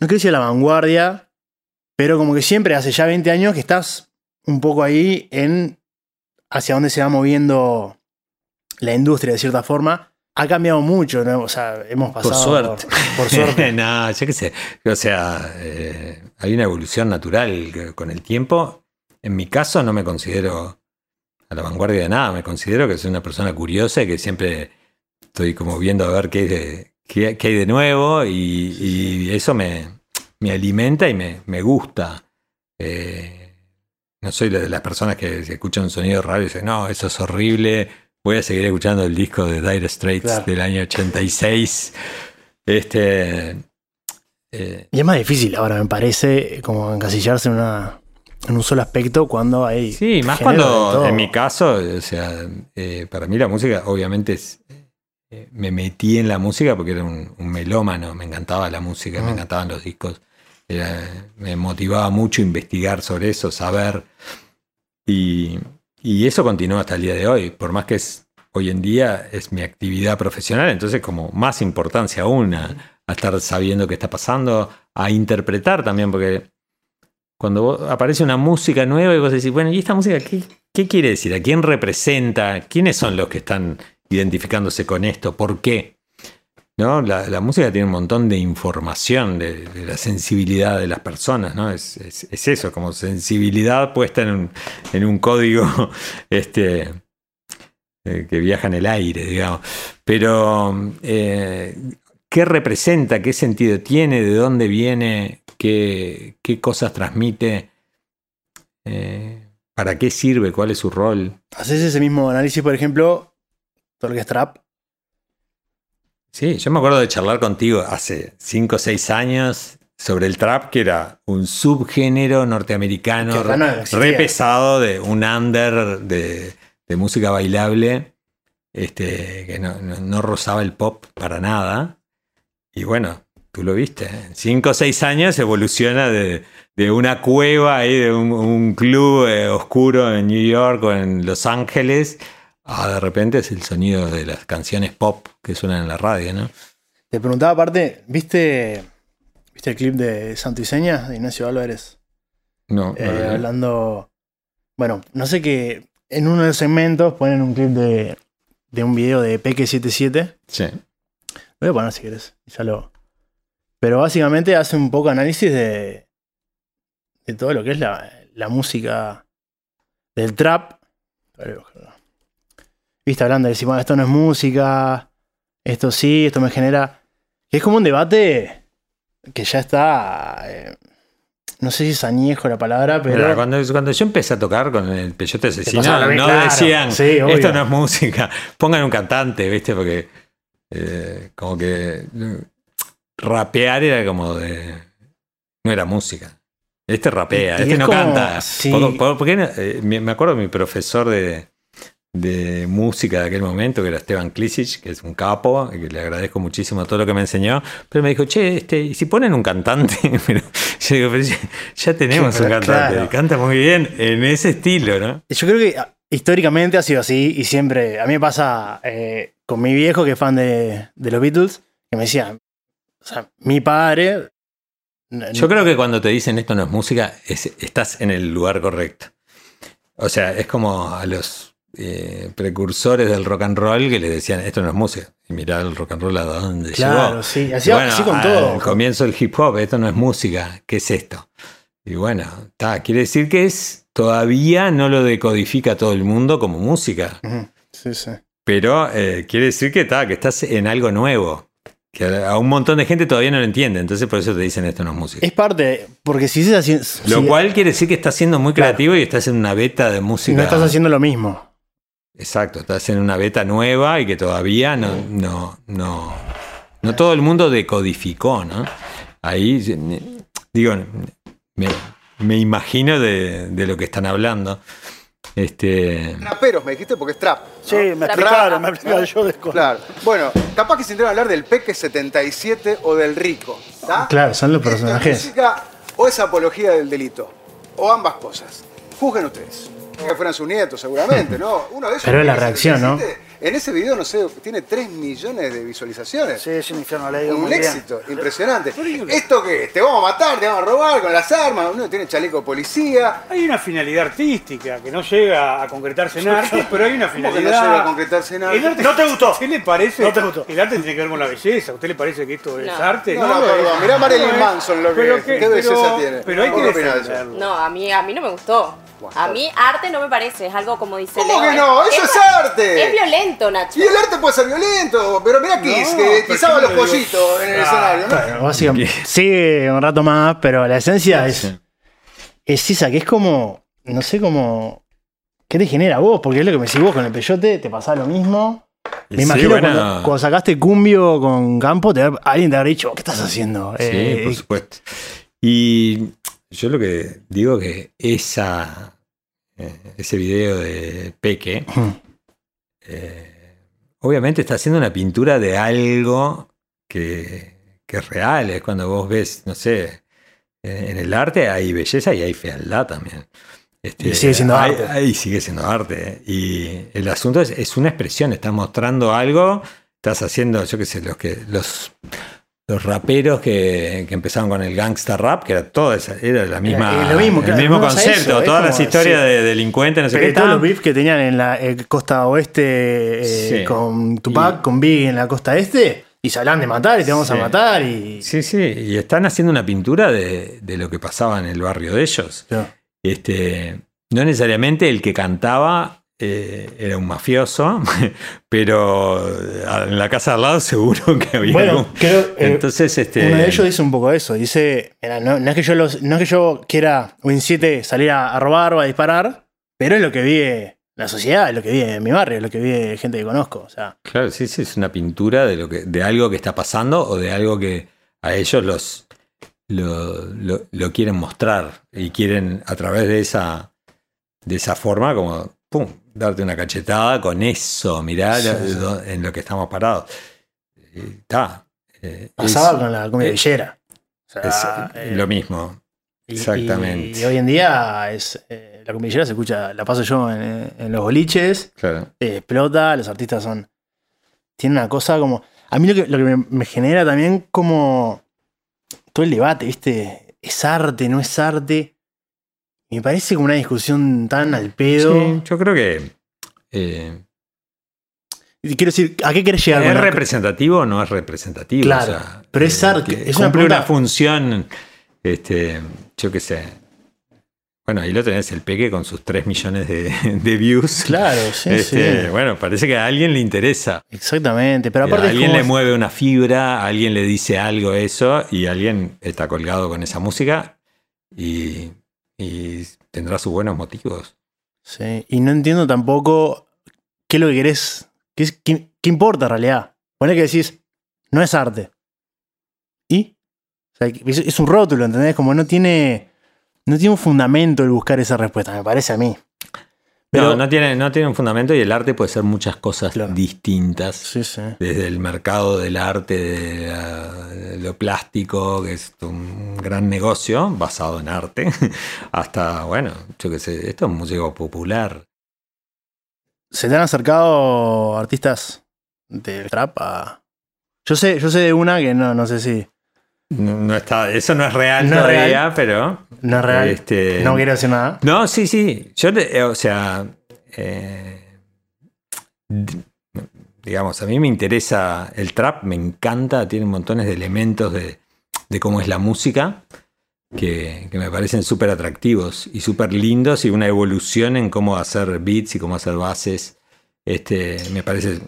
no quiero decir a la vanguardia, pero como que siempre hace ya 20 años que estás un poco ahí en hacia dónde se va moviendo la industria de cierta forma. Ha cambiado mucho, ¿no? O sea, hemos Por pasado suerte. Por, por suerte. no, yo qué sé. O sea, eh, hay una evolución natural con el tiempo. En mi caso no me considero a la vanguardia de nada. Me considero que soy una persona curiosa y que siempre estoy como viendo a ver qué, qué- qué hay de nuevo y, y eso me, me alimenta y me, me gusta. Eh, no soy de las personas que escuchan un sonido raro y dicen, no, eso es horrible. Voy a seguir escuchando el disco de Dire Straits Claro. del año 86. Este. eh, Y es más difícil ahora, me parece, como encasillarse en, una, en un solo aspecto cuando hay. sí, más cuando en mi caso, o sea, eh, para mí la música, obviamente, es, eh, me metí en la música porque era un, un melómano, me encantaba la música, me Mm. encantaban los discos. Era- me motivaba mucho investigar sobre eso, saber. Y, y eso continúa hasta el día de hoy, por más que es hoy en día es mi actividad profesional, entonces como más importancia aún a, a estar sabiendo qué está pasando, a interpretar también, porque cuando vos- aparece una música nueva y vos decís, bueno, ¿y esta música qué, qué quiere decir? ¿A quién representa? ¿Quiénes son los que están identificándose con esto? ¿Por qué? ¿No? La, música tiene un montón de información de, la sensibilidad de las personas, ¿no? Es, es- es eso, como sensibilidad puesta en un, en un código este, eh, que viaja en el aire, digamos. Pero, eh, ¿qué representa? ¿Qué sentido tiene? ¿De dónde viene? ¿Qué, qué cosas transmite? Eh, ¿Para qué sirve? ¿Cuál es su rol? Haces ese mismo análisis, por ejemplo, todo lo que es trap. Sí, yo me acuerdo de charlar contigo hace 5 o 6 años sobre el trap, que era un subgénero norteamericano no re, pesado de un under de, de música bailable, este, que no, no- no rozaba el pop para nada. Y bueno, tú lo viste, en 5 o 6 años evoluciona de, de una cueva ahí, de un, un club eh, oscuro en New York o en Los Ángeles, a de repente es el sonido de las canciones pop que suenan en la radio, ¿no? Te preguntaba aparte, ¿viste, ¿viste el clip de Santo y Seña de Ignacio Álvarez? No, no Eh, hablando. Bueno, no sé qué. En uno de los segmentos ponen un clip de, de un video de Peque77. Sí. Lo voy a poner si querés. Ya lo. Pero básicamente hace un poco análisis de. de todo lo que es la, la música del trap. Viste, hablando de decir, bueno, esto no es música, esto sí, esto me genera. Es como un debate que ya está. eh, no sé si es añejo la palabra, pero. Mira, cuando, cuando yo empecé a tocar con el peyote asesino, no, claro. decían, Sí, esto no es música, pongan un cantante, ¿viste? Porque eh, como que eh, rapear era como de... no era música. Este rapea, Y- y este es no como- canta. sí. ¿Por- por- por qué no? Me me acuerdo de mi profesor de, de música de aquel momento, que era Esteban Klisic, que es un capo, y que le agradezco muchísimo todo lo que me enseñó, pero me dijo, che, este, ¿y si ponen un cantante? Pero yo digo, pero ya, ya tenemos Sí, un cantante, claro. canta muy bien en ese estilo, ¿no? Yo creo que ah, históricamente ha sido así y siempre. A mí me pasa eh, con mi viejo, que es fan de, de los Beatles, que me decía: O sea, mi padre. Yo creo que cuando te dicen esto no es música, es- estás en el lugar correcto. O sea, es como a los eh, precursores del rock and roll que les decían esto no es música. Y mirá el rock and roll a dónde Claro, llegó. sí, así, así con al todo. comienzo del hip hop, esto no es música, ¿qué es esto? Y bueno, está, quiere decir que es todavía no lo decodifica todo el mundo como música, Sí, sí. pero eh, quiere decir que, está, que estás en algo nuevo, que a un montón de gente todavía no lo entiende, entonces por eso te dicen esto no es música. Es parte, porque si estás haciendo. Lo si cual quiere decir que estás siendo muy Claro. creativo y estás en una beta de música. no estás haciendo lo mismo. Exacto, estás en una beta nueva y que todavía no, no, no, no todo el mundo decodificó, ¿no? Ahí, digo, me, me imagino de, de lo que están hablando. Este, Traperos, me dijiste, porque es trap. ¿no? Sí, me explicaron, me explicaron, yo desconozco. Claro. Bueno, capaz que se entran a hablar del Peque 77 o del Rico. ¿tá? Claro, son los ¿Esto es personajes. música o es apología del delito? O ambas cosas. Juzguen ustedes. Que fueran sus nietos, seguramente, ¿no? Uno de esos. Pero es la reacción, ¿no? 77, En ese video, no sé, tiene 3 millones de visualizaciones. Sí, es un infierno leído Un muy bien. éxito, impresionante. ¿Esto qué? es? ¿Te vamos a matar? ¿Te vamos a robar con las armas? Uno tiene chaleco de policía. Hay una finalidad artística que no llega a concretarse en arte, pero hay una ¿Cómo que finalidad. no llega a concretarse en El algo? arte- ¿No te gustó? ¿A usted le parece? No te gustó. El arte tiene que ver con la belleza. ¿A usted le parece que esto es No. arte? No, no, perdón. es. Mirá Marilyn. Manson lo que Pero es. ¿Qué belleza pero- tiene? Pero hay ¿Vos que qué opinás de eso? defenderlo. No, a mí, a mí no me gustó. A mí arte no me parece, es algo como dice ¿Cómo Leo, que no? ¡Eso es arte! Es violento, Nacho. Y el arte puede ser violento, pero mira Kiss, No, que pisaba los pollitos en el Ah, escenario, ¿no? Bueno, sigue un rato más, pero la esencia es, es esa, que es como, no sé cómo, ¿qué te genera vos? Porque es lo que me decís vos con el peyote, te pasaba lo mismo. Me Sí, imagino bueno. cuando, cuando sacaste cumbio con Campo, te, alguien te habrá dicho, ¿qué estás haciendo? Sí, Eh, por supuesto. Y yo lo que digo que esa, eh, ese video de Peque, eh, obviamente está haciendo una pintura de algo que, que es real. Es cuando vos ves, no sé, eh, en el arte hay belleza y hay fealdad también. Este, Y sigue siendo hay- arte. hay- sigue siendo arte. Y el asunto es, es una expresión, estás mostrando algo, estás haciendo, yo qué sé, los que los, los raperos que, que empezaron con el gangsta rap, que era toda esa, era la misma, Era lo mismo, el claro, mismo concepto, eso, todas las historias sí. de delincuentes, no sé Pero qué. todos los beefs que tenían en la eh, costa oeste eh, Sí. con Tupac, Y- con Biggie en la costa este, y se hablan de matar y te vamos a matar y... Sí, sí, y están haciendo una pintura de, de lo que pasaba en el barrio de ellos. Este, no necesariamente el que cantaba eh, era un mafioso, pero en la casa de al lado seguro que había Bueno, algún- creo, eh, Entonces, este, Uno de ellos dice un poco eso. Dice, mira, no, no es que yo los, no es que yo quiera Win 7 salir a, a robar o a disparar, pero es lo que vi la sociedad, es lo que vi en mi barrio, es lo que vi gente que conozco. O sea, Claro, sí, sí, es una pintura de lo que, de algo que está pasando o de algo que a ellos los lo, lo- lo quieren mostrar y quieren a través de esa de esa forma como pum, darte una cachetada con eso, mirá Sí, sí. en lo que estamos parados. Está. eh, pasaba es- con la comida eh, villera. O sea, es eh, lo mismo. y- exactamente. Y, hoy en día es eh, la comida villera se escucha, la paso yo en, en los boliches, Claro. explota, los artistas son. Tienen una cosa como. A mí lo que, lo que me, me genera también como. Todo el debate, ¿viste? ¿Es arte? ¿No es arte? Me parece como una discusión tan al pedo. Sí, yo creo que eh, Quiero decir, ¿a qué querés llegar ¿Es representativo o no es representativo? Claro, O sea, pero es eh, arte, es una función, este, yo qué sé. Bueno, ahí lo tenés el peque con sus 3 millones de, de views. Claro, sí, Este, sí. Bueno, parece que a alguien le interesa. Exactamente, pero a aparte es alguien como- le mueve una fibra, a alguien le dice algo eso y alguien está colgado con esa música y, y tendrá sus buenos motivos. Sí, y no entiendo tampoco qué es lo que querés. ¿Qué, qué- importa en realidad? Poner que decís, no es arte. ¿Y? Es un rótulo, ¿entendés? Como no tiene. No tiene un fundamento el buscar esa respuesta, me parece a mí. Pero. no, no tiene, no tiene un fundamento y el arte puede ser muchas cosas Claro. distintas. Sí, sí. desde el mercado del arte, de, la- de lo plástico, que es un gran negocio basado en arte, hasta, bueno, yo qué sé, esto es música popular. ¿Se te han acercado artistas del trap a.? Yo sé, yo sé de una que no, no sé si. No, no está, eso no es real No todavía, real. pero. No es real. Este, No quiero decir nada. No, sí, sí. Yo, eh, o sea, eh, digamos, a mí me interesa el trap, me encanta, tiene montones de elementos de, de cómo es la música que, que me parecen súper atractivos y súper lindos y una evolución en cómo hacer beats y cómo hacer bases. Este, me parece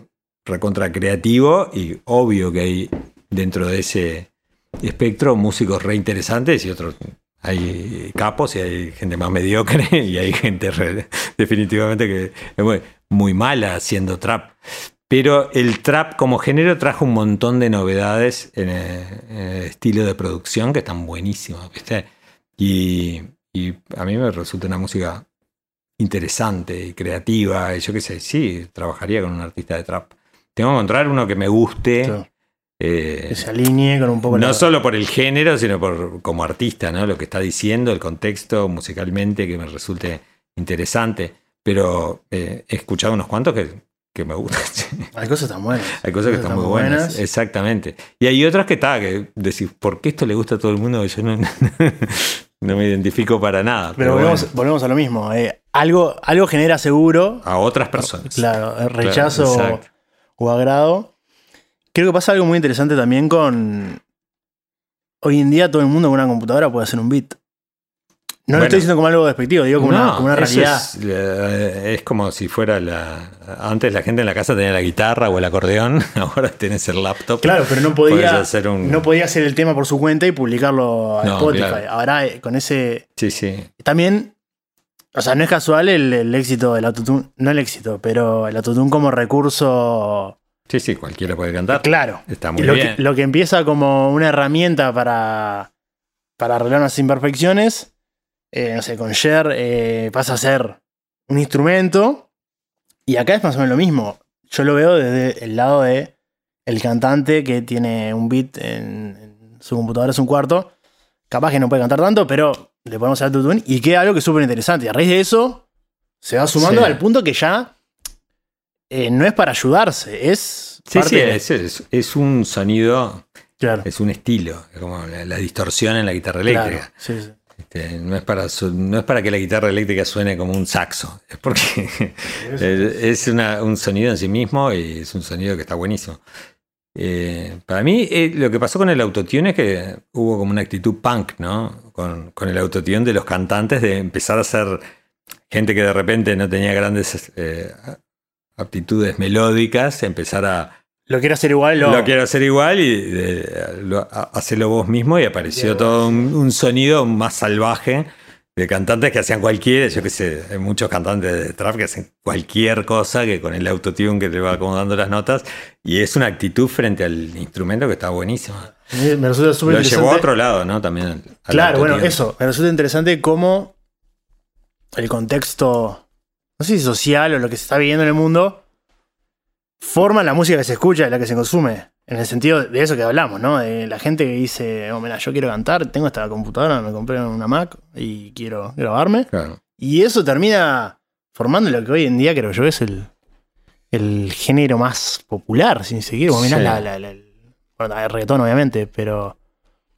recontra creativo y obvio que hay dentro de ese espectro músicos re interesantes y otros hay capos y hay gente más mediocre y hay gente definitivamente que es muy, mala haciendo trap. Pero el trap como género trajo un montón de novedades en el, en el estilo de producción que están buenísimas. Y, a mí me resulta una música interesante y creativa. Y yo qué sé, sí, trabajaría con un artista de trap. Tengo que encontrar uno que me guste. Eh, Que se alinee con un poco no la- solo por el género, sino por como artista, ¿no? Lo que está diciendo, el contexto musicalmente que me resulte interesante. Pero eh, he escuchado unos cuantos que, que me gustan. Hay cosas tan buenas. hay cosas que están muy buenas. Exactamente. Y hay otras que está, que decís, ¿por qué esto le gusta a todo el mundo? Yo no, no me identifico para nada. Pero volvemos, volvemos a lo mismo. eh, algo, algo genera seguro. a otras personas. Claro, rechazo Claro, o agrado. Creo que pasa algo muy interesante también con. Hoy en día todo el mundo con una computadora puede hacer un beat. No lo estoy diciendo como algo despectivo, digo como, una, como una realidad. Es, eh, es como si fuera la. Antes la gente en la casa tenía la guitarra o el acordeón, ahora tenés el laptop. Claro, pero no podía, hacer un- no podía hacer el tema por su cuenta y publicarlo a No, Spotify. claro. Ahora eh, con ese. Sí, sí. También. O sea, no es casual el, el éxito del autotune. No el éxito, pero el autotune como recurso. Sí, sí, cualquiera puede cantar. Claro. Está muy lo, bien. Que, lo que empieza como una herramienta para, para arreglar unas imperfecciones, eh, no sé, con Cher eh, pasa a ser un instrumento. Y acá es más o menos lo mismo. Yo lo veo desde el lado de el cantante que tiene un beat en, en su computadora, es un cuarto. Capaz que no puede cantar tanto, pero le podemos hacer autotune y queda algo que es súper interesante. Y a raíz de eso, se va sumando Sí. al punto que ya eh, no es para ayudarse, es. Sí, parte sí, de- es, es- es un sonido, Claro. es un estilo, es como la, la distorsión en la guitarra Claro, eléctrica. sí, sí. Este, no, es para, su- no es para que la guitarra eléctrica suene como un saxo, es porque es, es una- un sonido en sí mismo y es un sonido que está buenísimo. Eh, para mí, eh, lo que pasó con el autotune es que hubo como una actitud punk, ¿no? Con, con el autotune de los cantantes de empezar a ser gente que de repente no tenía grandes eh, aptitudes melódicas, empezar a, Lo quiero hacer igual, lo, lo quiero hacer igual y de- lo- a- hacerlo vos mismo y apareció todo un, un sonido más salvaje de cantantes que hacían cualquier, yo qué sé, hay muchos cantantes de trap que hacen cualquier cosa que con el autotune que te va acomodando las notas y es una actitud frente al instrumento que está buenísima. me resulta súper Lo llevó a otro lado, ¿no? También. Claro, bueno, eso. Me resulta interesante cómo el contexto, no sé si social o lo que se está viviendo en el mundo, forma la música que se escucha y la que se consume. En el sentido de eso que hablamos, ¿no? De la gente que dice, oh, mira, yo quiero cantar, tengo esta computadora, me compré una Mac y quiero grabarme. Claro. Y eso termina formando lo que hoy en día creo yo es el, el género más popular, sin seguir. Sí. la, la- la- el- bueno, el reggaetón, obviamente, pero.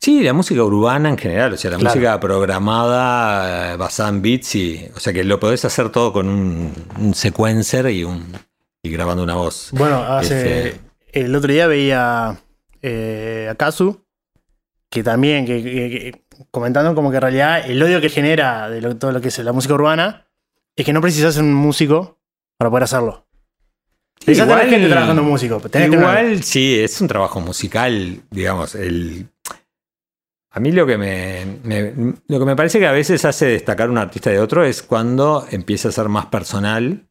Sí, la música urbana en general, o sea, la Claro. música programada, eh, basada en beats, y, o sea que lo podés hacer todo con un, un sequencer y, un, y grabando una voz. Bueno, hace. Este- El otro día veía eh, a Kazu, que también, que, que- que- comentando como que en realidad el odio que genera de lo- todo lo que es la música urbana es que no precisas ser un músico para poder hacerlo. Gente trabajando músico. que Igual, sí, es un trabajo musical, digamos. El, a mí lo que me, me- lo que me parece que a veces hace destacar un artista de otro es cuando empieza a ser más personal,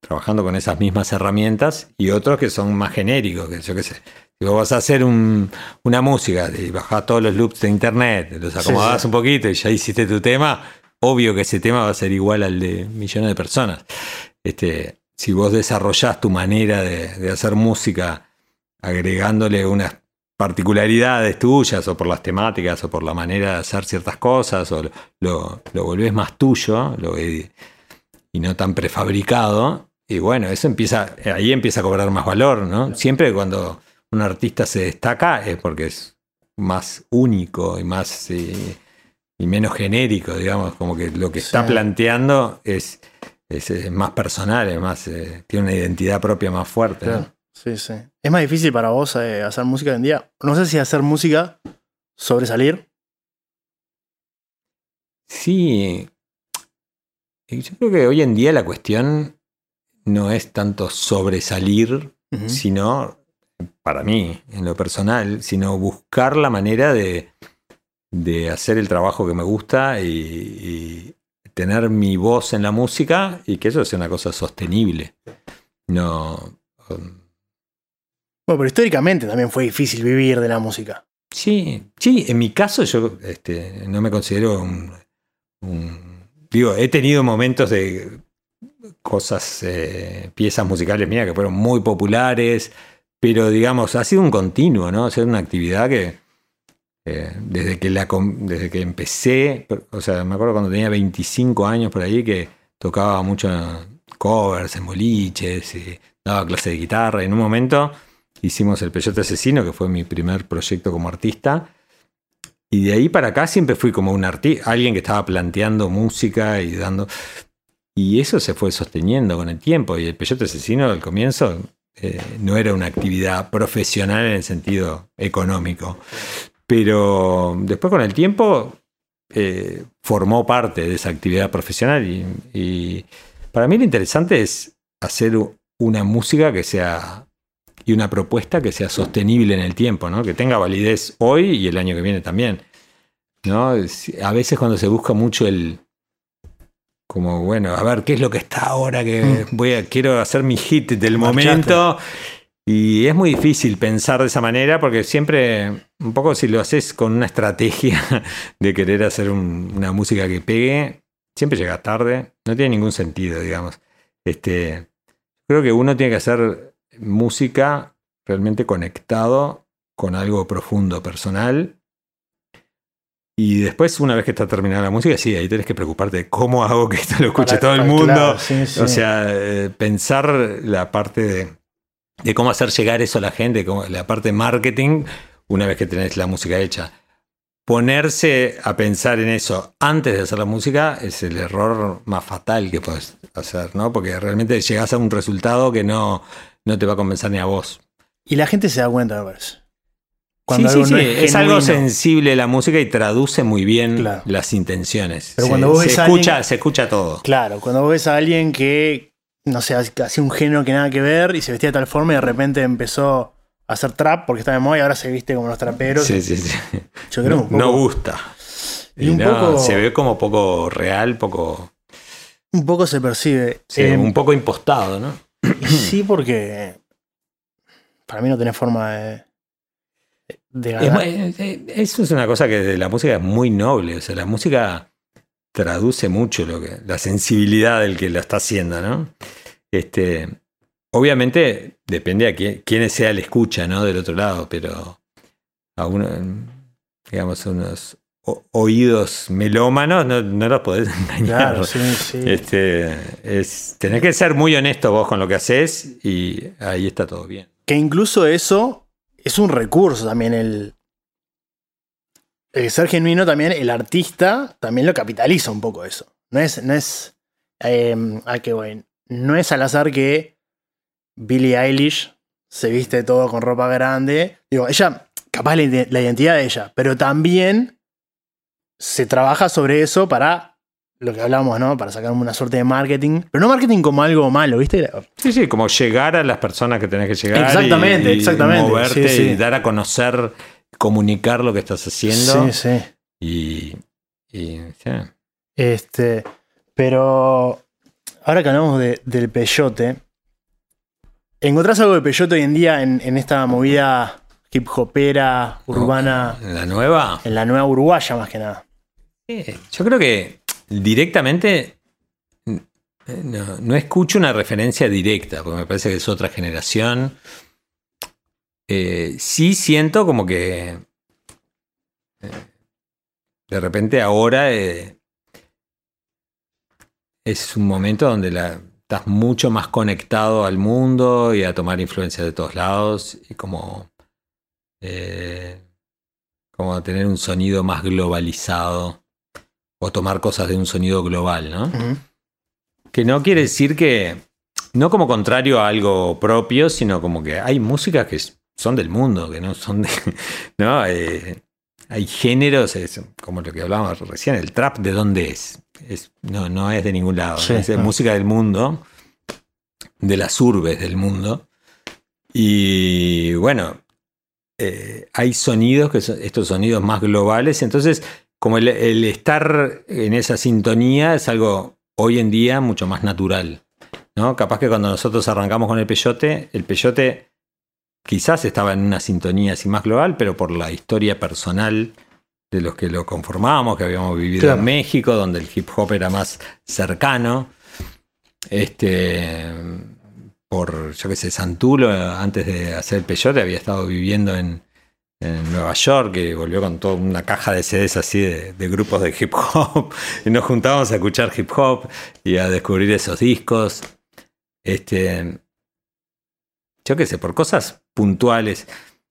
trabajando con esas mismas herramientas, y otros que son más genéricos, que yo qué sé. Si vos vas a hacer un- una música y bajás todos los loops de internet, los Sí, acomodás sí. un poquito y ya hiciste tu tema, obvio que ese tema va a ser igual al de millones de personas. Este, si vos desarrollás tu manera de, de hacer música agregándole unas particularidades tuyas o por las temáticas o por la manera de hacer ciertas cosas o lo, lo, volvés más tuyo lo- y, y no tan prefabricado y bueno, eso empieza, ahí empieza a cobrar más valor, ¿no? Siempre cuando un artista se destaca es porque es más único y más eh, y menos genérico, digamos, como que lo que está planteando es, es, más personal, es más, eh, tiene una identidad propia más fuerte. ¿no? Sí, sí. Es más difícil para vos eh, hacer música hoy en día. No sé si hacer música, sobresalir. Sí, y yo creo que hoy en día la cuestión no es tanto sobresalir, sino, para mí, en lo personal, sino buscar la manera de, de hacer el trabajo que me gusta y, y tener mi voz en la música y que eso sea una cosa sostenible. No. um, Bueno, pero históricamente también fue difícil vivir de la música. Sí, sí, en mi caso yo este, no me considero un, Digo, he tenido momentos de cosas, eh, piezas musicales mías que fueron muy populares, pero digamos, ha sido un continuo, ¿no? O sea, una actividad que eh, desde, que la, desde que empecé, o sea, me acuerdo cuando tenía 25 años por ahí que tocaba mucho covers en boliches y daba clase de guitarra y en un momento hicimos El Peyote Asesino, que fue mi primer proyecto como artista. Y de ahí para acá siempre fui como un artista, alguien que estaba planteando música y dando... Y eso se fue sosteniendo con el tiempo. Y el Peyote Asesino al comienzo eh, no era una actividad profesional en el sentido económico. Pero después con el tiempo eh, formó parte de esa actividad profesional. Y, y para mí lo interesante es hacer una música que sea y una propuesta que sea sostenible en el tiempo, ¿no? Que tenga validez hoy y el año que viene también. ¿no? A veces cuando se busca mucho el como bueno, a ver qué es lo que está ahora que voy a quiero hacer mi hit del momento y es muy difícil pensar de esa manera porque siempre un poco si lo haces con una estrategia de querer hacer un- una música que pegue, siempre llega tarde, no tiene ningún sentido, digamos. Este, creo que uno tiene que hacer música realmente conectado con algo profundo, personal. Y después, una vez que está terminada la música, sí, ahí tenés que preocuparte de cómo hago que esto lo escuche Para- todo el para- mundo. claro, sí, sí. O sea, eh, pensar la parte de, de cómo hacer llegar eso a la gente, cómo- la parte de marketing, una vez que tenés la música hecha. Ponerse a pensar en eso antes de hacer la música es el error más fatal que puedes hacer, ¿no? Porque realmente llegás a un resultado que no, no te va a convencer ni a vos. Y la gente se da cuenta, me parece. sí, sí, algo sí, no es, algo sensible la música y traduce muy bien Claro. las intenciones. Pero se, cuando vos se ves a escucha, alguien- se escucha todo. Claro, cuando vos ves a alguien que, no sé, hacía un género que nada que ver y se vestía de tal forma y de repente empezó a hacer trap porque estaba de moda y ahora se viste como los traperos. Sí, sí, sí. Yo creo No, un poco, no gusta. Y Y un no, poco- se ve como poco real, poco, un poco se percibe. sí, Eh, un poco impostado, ¿no? Sí, porque para mí no tenés forma de, ganar. eh, eh, eso es una cosa que de la música es muy noble. O sea, la música traduce mucho lo que, la sensibilidad del que la está haciendo, ¿no? Este, obviamente depende a quién, quién sea el escucha, ¿no? Del otro lado, pero a uno, digamos, unos oídos melómanos no, no los podés engañar. Claro, sí, sí. Este, es, tenés que ser muy honesto vos con lo que haces y ahí está todo bien. Que incluso eso es un recurso también. El, el ser genuino también, el artista también lo capitaliza un poco eso. No es, no es, eh, ah, qué bueno. No es al azar que Billie Eilish se viste todo con ropa grande. Digo, ella, capaz la, la identidad de ella, pero también se trabaja sobre eso para lo que hablamos, ¿no? Para sacar una suerte de marketing. Pero no marketing como algo malo, ¿viste? Sí, sí, como llegar a las personas que tenés que llegar. Exactamente, y, y exactamente, Moverte sí, sí. y dar a conocer, comunicar lo que estás haciendo. Sí, sí. Y, y. Este, pero ahora que hablamos de- del peyote, ¿encontrás algo de peyote hoy en día en, en esta movida hip hopera, urbana, La nueva. en la nueva uruguaya más que nada? Eh, Yo creo que directamente eh, no, no escucho una referencia directa, porque me parece que es otra generación. Eh, sí siento como que de repente ahora es un momento donde la- estás mucho más conectado al mundo y a tomar influencia de todos lados y como como tener un sonido más globalizado o tomar cosas de un sonido global, ¿no? Que no quiere decir que, no como contrario a algo propio, sino como que hay músicas que son del mundo, que no son de, ¿no? Eh, hay géneros, es como lo que hablábamos recién, el trap de dónde es, es no, no es de ningún lado, Sí, es claro. música del mundo, de las urbes del mundo. Y bueno, eh, hay sonidos que son estos sonidos más globales, entonces como el, el estar en esa sintonía es algo hoy en día mucho más natural. ¿no? Capaz que cuando nosotros arrancamos con el peyote, el peyote quizás estaba en una sintonía así más global, pero por la historia personal de los que lo conformábamos, que habíamos vivido Claro. en México, donde el hip hop era más cercano. Este, por, yo qué sé, Santulo, antes de hacer el peyote, había estado viviendo en, en Nueva York y volvió con toda una caja de CDs así de, de grupos de hip hop. Y nos juntábamos a escuchar hip hop y a descubrir esos discos. Este, yo qué sé, por cosas puntuales.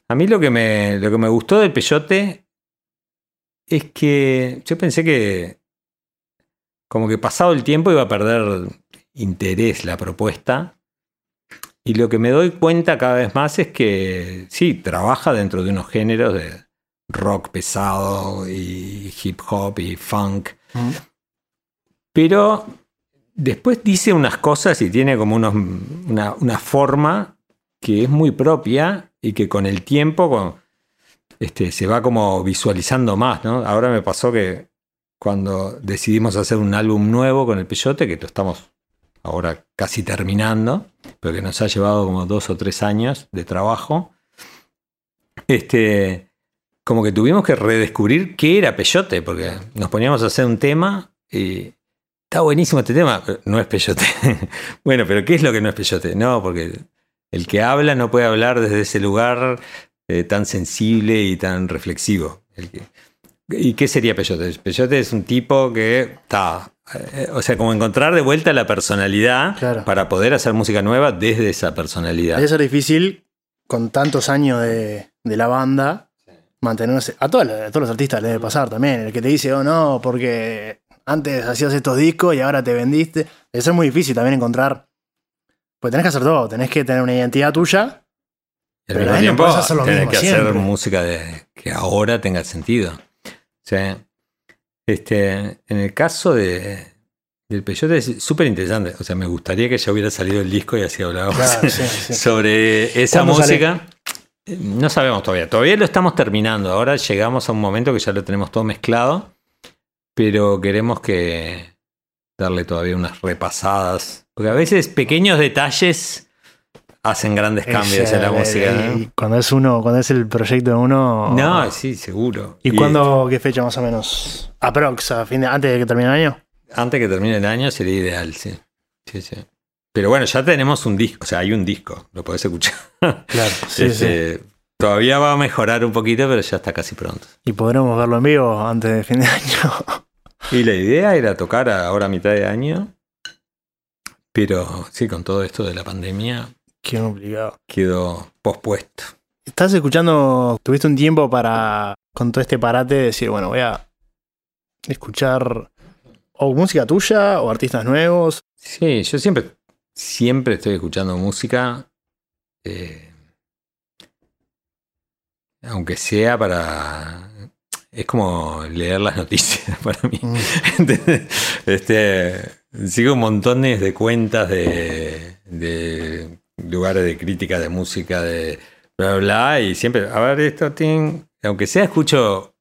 A mí lo que me, lo que me gustó del peyote es que yo pensé que como que pasado el tiempo iba a perder interés la propuesta. Y lo que me doy cuenta cada vez más es que sí, trabaja dentro de unos géneros de rock pesado y hip hop y funk. Pero después dice unas cosas y tiene como unos, una, una forma que es muy propia y que con el tiempo con- este, se va como visualizando más. ¿no? Ahora me pasó que cuando decidimos hacer un álbum nuevo con el Peyote, que lo estamos ahora casi terminando, pero que nos ha llevado como dos o tres años de trabajo, este, como que tuvimos que redescubrir qué era Peyote, porque nos poníamos a hacer un tema y está buenísimo este tema, no es Peyote. bueno, pero ¿qué es lo que no es Peyote? No, porque el que habla no puede hablar desde ese lugar eh, tan sensible y tan reflexivo. ¿Y qué sería Peyote? Peyote es un tipo que está. eh, o sea, como encontrar de vuelta la personalidad Claro. para poder hacer música nueva desde esa personalidad. Debe ser difícil con tantos años de, de la banda mantenerse. A, todas las- a todos los artistas les debe pasar también. El que te dice, oh no, porque antes hacías estos discos y ahora te vendiste. Debe ser muy difícil también encontrar. Pues tenés que hacer todo. Tenés que tener una identidad tuya. Y al mismo no tiempo, podés hacer lo tenés mismo que hacer música de, que ahora tenga sentido. Sea, este, en el caso de, del Peyote es súper interesante. O sea, me gustaría que ya hubiera salido el disco y así hablábamos Claro, sí, sí. sobre esa música. Eh, No sabemos todavía. Todavía lo estamos terminando. Ahora llegamos a un momento que ya lo tenemos todo mezclado. Pero queremos que darle todavía unas repasadas. Porque a veces pequeños detalles hacen grandes cambios en la música. ¿no? y Cuando es uno, cuando es el proyecto de uno. No, sí, seguro. ¿Y, cuándo, qué fecha más o menos? Aprox, a fin de, antes de que termine el año. Antes que termine el año sería ideal, sí. Sí, sí. Pero bueno, ya tenemos un disco, o sea, hay un disco, lo podés escuchar. Claro, sí, sí. Este, Todavía va a mejorar un poquito, pero ya está casi pronto. Y podremos verlo en vivo antes de fin de año. Y la idea era tocar ahora a mitad de año, pero sí, con todo esto de la pandemia Qué complicado. quedó pospuesto. ¿Estás escuchando? ¿Tuviste un tiempo para, con todo este parate, decir, bueno, voy a escuchar o música tuya o artistas nuevos? Sí, yo siempre, siempre estoy escuchando música. eh, aunque sea para. Es como leer las noticias para mí. Mm. Este, sigo montón de cuentas de, de lugares de crítica de música, de bla, bla, y siempre, a ver, esto, aunque sea, escucho.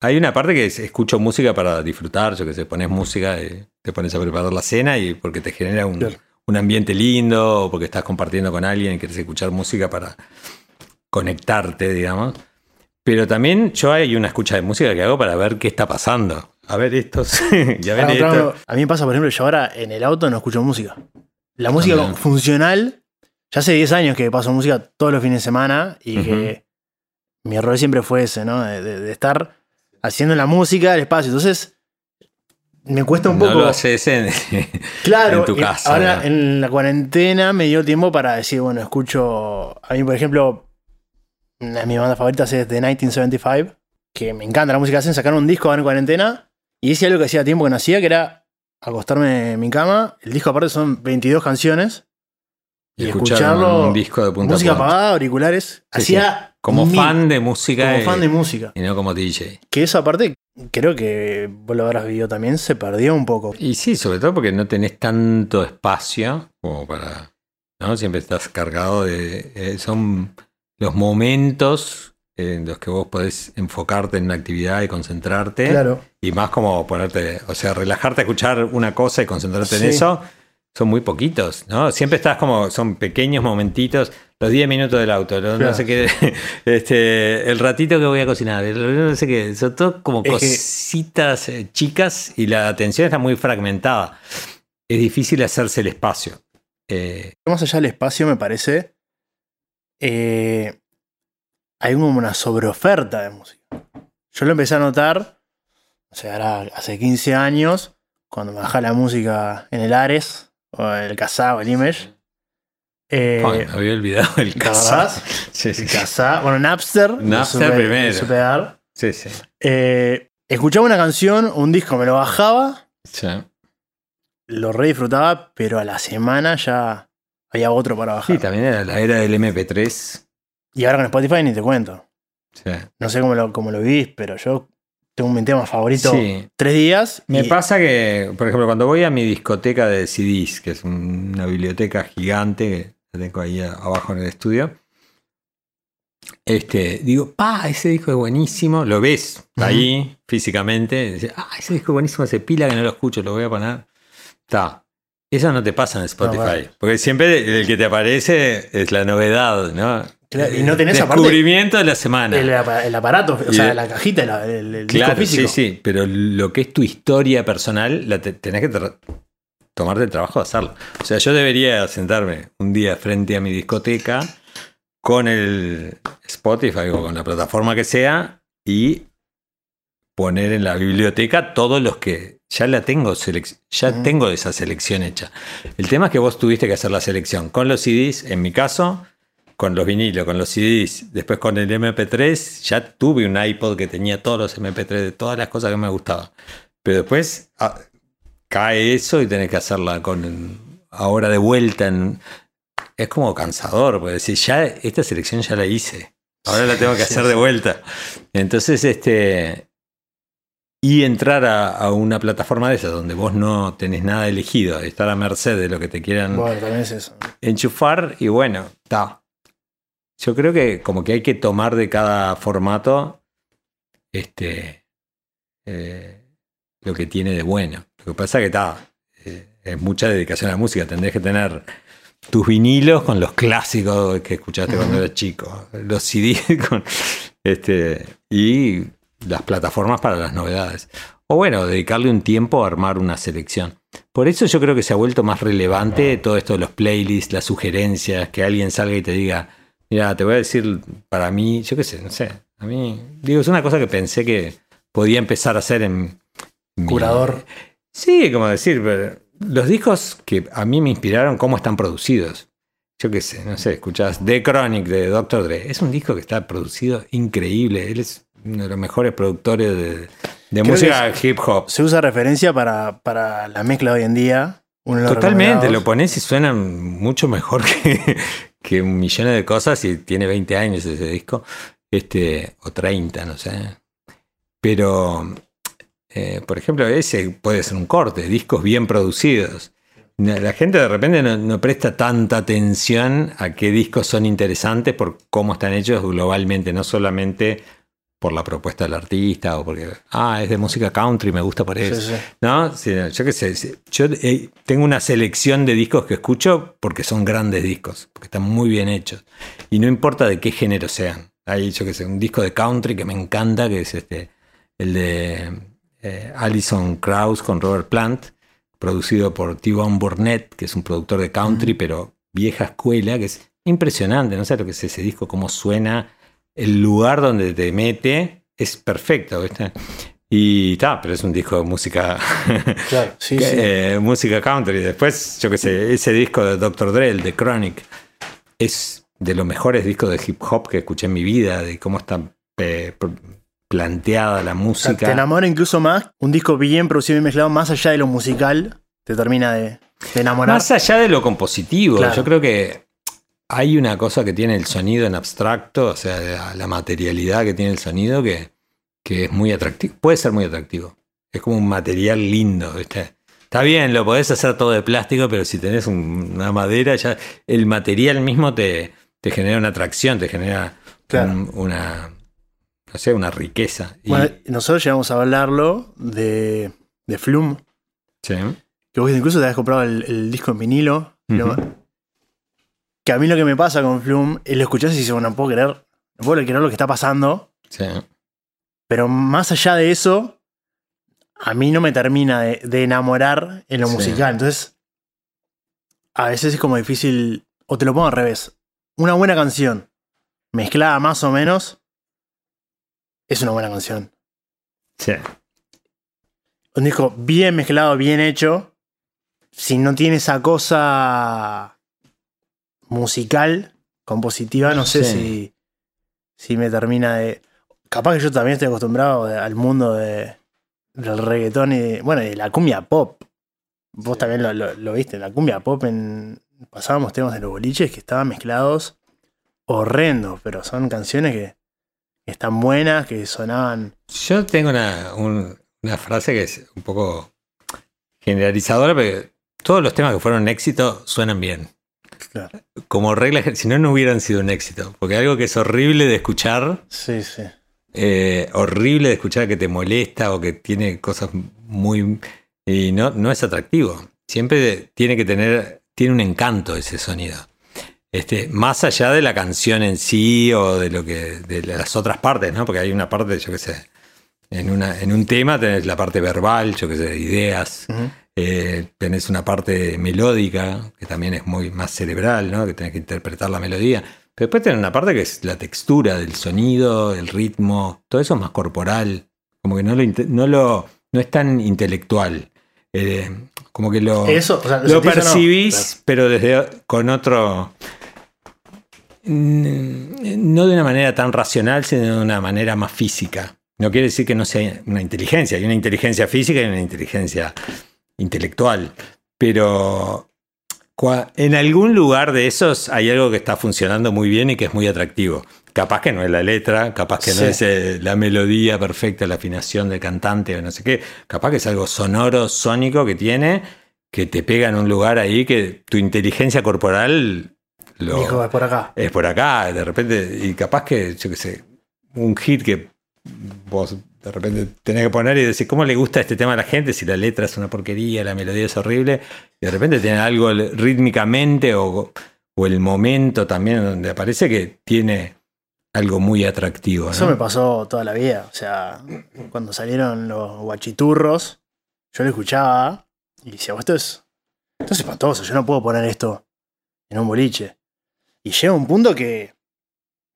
Hay una parte que es- escucho música para disfrutar, yo que sé, pones música y te pones a preparar la cena y porque te genera un, Claro. un ambiente lindo, o porque estás compartiendo con alguien y quieres escuchar música para conectarte, digamos. Pero también yo hay una escucha de música que hago para ver qué está pasando. A ver esto, ya ven Para esto. a mí me pasa, por ejemplo, yo ahora en el auto no escucho música. La música También. funcional, ya hace 10 años que paso música todos los fines de semana y que mi error siempre fue ese, ¿no? De, de- de estar haciendo la música, el espacio. Entonces, me cuesta un no poco. lo haces en, Claro, en tu casa. ahora en la cuarentena me dio tiempo para decir, bueno, escucho. A mí, por ejemplo, una de mis bandas favoritas es The 1975, que me encanta la música que hacen, sacaron un disco ahora en cuarentena, y hice algo que hacía tiempo que no hacía, que era acostarme en mi cama. El disco aparte son 22 canciones. Y, escuchar escucharlo. un disco de punta música apagada, auriculares. Sí, hacía Como mil- fan de música. como y- fan de música. Y no como DJ. Que eso aparte, creo que vos lo habrás vivido también, se perdió un poco. Y sí, sobre todo porque no tenés tanto espacio como para. ¿No? Siempre estás cargado de. eh, son los momentos en los que vos podés enfocarte en una actividad y concentrarte. Claro. Y más como ponerte. O sea, relajarte a escuchar una cosa y concentrarte en eso. Son muy poquitos, ¿no? Siempre estás como. Son pequeños momentitos. Los 10 minutos del auto, los- no sé qué. Este, el ratito que voy a cocinar, el- no sé qué. Son todo como Es cositas eh, chicas y la atención está muy fragmentada. Es difícil hacerse el espacio. Eh, Más allá del espacio, me parece, eh, hay como una sobreoferta de música. Yo lo empecé a notar, o sea, ahora hace 15 años, cuando me bajaba la música en el Ares, o el Kazaa o el Image. Eh, ay, me había olvidado el ¿te caso. acordás? Sí, sí. El Kazaa, bueno, Napster. Napster supe- primero. Sí, sí. Eh, escuchaba una canción, un disco, me lo bajaba, Sí. lo re disfrutaba, pero a la semana ya había otro para bajar. Sí, también era la era del MP3. Y ahora con Spotify ni te cuento. Sí. No sé cómo lo, cómo lo vivís, pero yo tengo mi tema favorito Sí. tres días. Me y- pasa que, por ejemplo, cuando voy a mi discoteca de CDs, que es un- una biblioteca gigante que tengo ahí abajo en el estudio, este, digo, pa, ese disco es buenísimo, lo ves ahí físicamente, dices, ah, ese disco es buenísimo, ese pila que no lo escucho, lo voy a poner. Está. Eso no te pasa en Spotify, bueno. porque siempre el que te aparece es la novedad, ¿no? Claro, y no tenés aparte Descubrimiento de la semana. el, apa- el aparato, o sea, el- la cajita, la- el, el Claro, disco físico. sí, sí, pero lo que es tu historia personal, la te- tenés que tomarte el trabajo de hacerlo. O sea, yo debería sentarme un día frente a mi discoteca con el Spotify o con la plataforma que sea y poner en la biblioteca todos los que ya la tengo ya tengo esa selección hecha. El tema es que vos tuviste que hacer la selección con los CDs, en mi caso, con los vinilos, con los CDs, después con el MP3, ya tuve un iPod que tenía todos los MP3 de todas las cosas que me gustaban. Pero después ah, cae eso y tenés que hacerla con ahora de vuelta en es como cansador, porque decir, ya esta selección ya la hice. Ahora la tengo que Sí, hacer sí. de vuelta. Entonces, este. Y entrar a, a una plataforma de esas donde vos no tenés nada elegido, estar a merced de lo que te quieran Bueno, también es eso. enchufar y bueno, está. Yo creo que como que hay que tomar de cada formato este eh, lo que tiene de bueno. Lo que pasa que está, eh, es mucha dedicación a la música. Tendrás que tener tus vinilos con los clásicos que escuchaste cuando eras chico, los CD con este y las plataformas para las novedades. O bueno, dedicarle un tiempo a armar una selección. Por eso yo creo que se ha vuelto más relevante todo esto de los playlists, las sugerencias, que alguien salga y te diga, mira, te voy a decir para mí, yo qué sé, no sé, a mí, digo, es una cosa que pensé que podía empezar a hacer en... mi- Curador. Sí, como decir, pero los discos que a mí me inspiraron, cómo están producidos. Yo qué sé, no sé, escuchás The Chronic de Dr. Dre. Es un disco que está producido increíble. Él es uno de los mejores productores de, música hip hop. Se usa referencia para, para la mezcla hoy en día. Totalmente, lo pones y suena mucho mejor que, que un millón de cosas y tiene 20 años ese disco, este, o 30, no sé. Pero, eh, por ejemplo, ese puede ser un corte, discos bien producidos. La gente de repente no, no presta tanta atención a qué discos son interesantes por cómo están hechos globalmente, no solamente por la propuesta del artista o porque, ah, es de música country, me gusta por eso. Sí, sí. No, Sí, yo qué sé. Yo eh, tengo una selección de discos que escucho porque son grandes discos, porque están muy bien hechos. Y no importa de qué género sean. Hay, yo qué sé, un disco de country que me encanta, que es este, el de eh, Alison Krauss con Robert Plant, producido por T-Bone Burnett, que es un productor de country, pero vieja escuela, que es impresionante. No sé lo que es ese disco, cómo suena, el lugar donde te mete, es perfecto, ¿viste? Y está, pero es un disco de música. Claro, sí, que, sí. eh, música country. Después, yo qué sé, ese disco de Dr. Dre, el de Chronic, es de los mejores discos de hip hop que escuché en mi vida, de cómo está eh, planteada la O sea, música. te enamora incluso más. Un disco bien producido y mezclado, más allá de lo musical, te termina de, de enamorar. Más allá de lo compositivo, Claro. yo creo que hay una cosa que tiene el sonido en abstracto, o sea, la, la materialidad que tiene el sonido que, que es muy atractivo. Puede ser muy atractivo. Es como un material lindo, ¿viste? Está bien, lo podés hacer todo de plástico, pero si tenés un- una madera, ya el material mismo te, te genera una atracción, te genera Claro. un- una, no sé, una riqueza. Y- Bueno, nosotros llegamos a hablarlo de, de Flume, sí. que vos incluso te habías comprado el, el disco en vinilo. Que a mí lo que me pasa con Flume es lo escuchás y dices, bueno, no puedo creer, no puedo creer lo que está pasando. sí. Pero más allá de eso, a mí no me termina de, de enamorar en lo Sí. musical. Entonces, a veces es como difícil, o te lo pongo al revés. Una buena canción, mezclada más o menos, es una buena canción. sí. Un disco bien mezclado, bien hecho, si no tiene esa cosa musical, compositiva, no sé Sí. si, si me termina de... Capaz que yo también estoy acostumbrado al mundo de, del reggaetón y de, bueno, y de la cumbia pop. Vos también lo, lo- lo viste, la cumbia pop en... Pasábamos temas de los boliches que estaban mezclados horrendos, pero son canciones que están buenas, que sonaban... Yo tengo una, un- una frase que es un poco generalizadora, pero todos los temas que fueron éxito suenan bien. Claro. Como regla, si no, no hubieran sido un éxito. Porque algo que es horrible de escuchar, Sí, sí. eh, horrible de escuchar que te molesta o que tiene cosas muy... Y no, no es atractivo. Siempre tiene que tener, tiene un encanto ese sonido. Este, más allá de la canción en sí o de lo que de las otras partes, ¿no? Porque hay una parte, yo qué sé, en, una, en un tema tenés la parte verbal, yo qué sé, ideas, eh, tenés una parte melódica, que también es muy más cerebral, ¿no? Que tenés que interpretar la melodía. Pero después tenés una parte que es la textura del sonido, el ritmo, todo eso es más corporal. Como que no lo, no lo no es tan intelectual. Eh, como que lo, Eso, o sea, lo no? percibís, pero desde con otro. No de una manera tan racional, sino de una manera más física. No quiere decir que no sea una inteligencia. Hay una inteligencia física y una inteligencia intelectual. Pero en algún lugar de esos hay algo que está funcionando muy bien y que es muy atractivo. Capaz que no es la letra, capaz que no Sí. es eh, la melodía perfecta, la afinación del cantante o no sé qué. Capaz que es algo sonoro, sónico que tiene, que te pega en un lugar ahí que tu inteligencia corporal lo, Dijo, es por acá. es por acá, de repente, y capaz que, yo qué sé, un hit que vos de repente tenés que poner y decir, ¿cómo le gusta este tema a la gente si la letra es una porquería, la melodía es horrible? Y de repente tiene algo rítmicamente o, o el momento también donde aparece que tiene algo muy atractivo. ¿no? Eso me pasó toda la vida. O sea, cuando salieron los guachiturros, yo lo escuchaba y decía, "Oh, esto es, esto es espantoso, yo no puedo poner esto en un boliche. Y llega un punto que,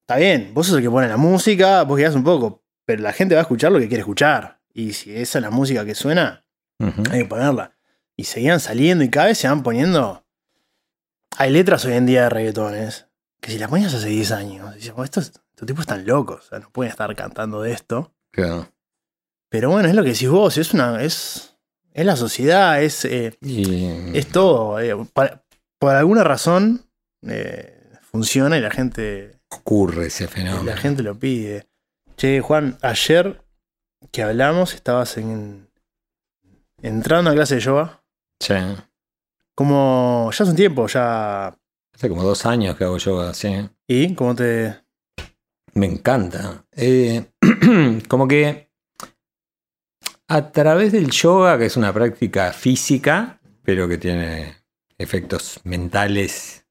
está bien, vos sos el que pone la música, vos quedás un poco, pero la gente va a escuchar lo que quiere escuchar. Y si esa es la música que suena, hay que ponerla. Y seguían saliendo y cada vez se van poniendo... Hay letras hoy en día de reggaetones que si las ponías hace 10 años, dices, "Oh, estos, estos tipos están locos, o sea, no pueden estar cantando de esto. Claro. Pero bueno, es lo que decís vos, es una. es. es la sociedad, es. eh, Y- es todo. eh, para- por alguna razón eh, funciona y la gente. ocurre ese fenómeno. La gente lo pide. Che, Juan, ayer que hablamos, estabas en. entrando a clase de yoga. Sí. Como. ya hace un tiempo, ya. Hace como dos años que hago yoga, sí. ¿Y cómo te.? Me encanta. Eh, como que a través del yoga, que es una práctica física, pero que tiene efectos mentales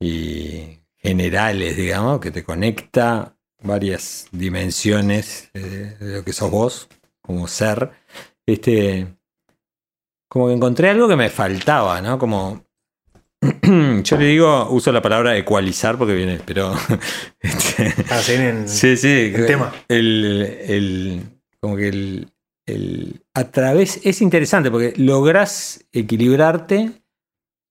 y generales, digamos, que te conecta varias dimensiones eh, de lo que sos vos como ser, este, como que encontré algo que me faltaba, ¿no? Como yo le digo, uso la palabra ecualizar porque viene, pero este, Ah, Sí, sí. el tema. El, el- como que el, el- a través es interesante porque lográs equilibrarte,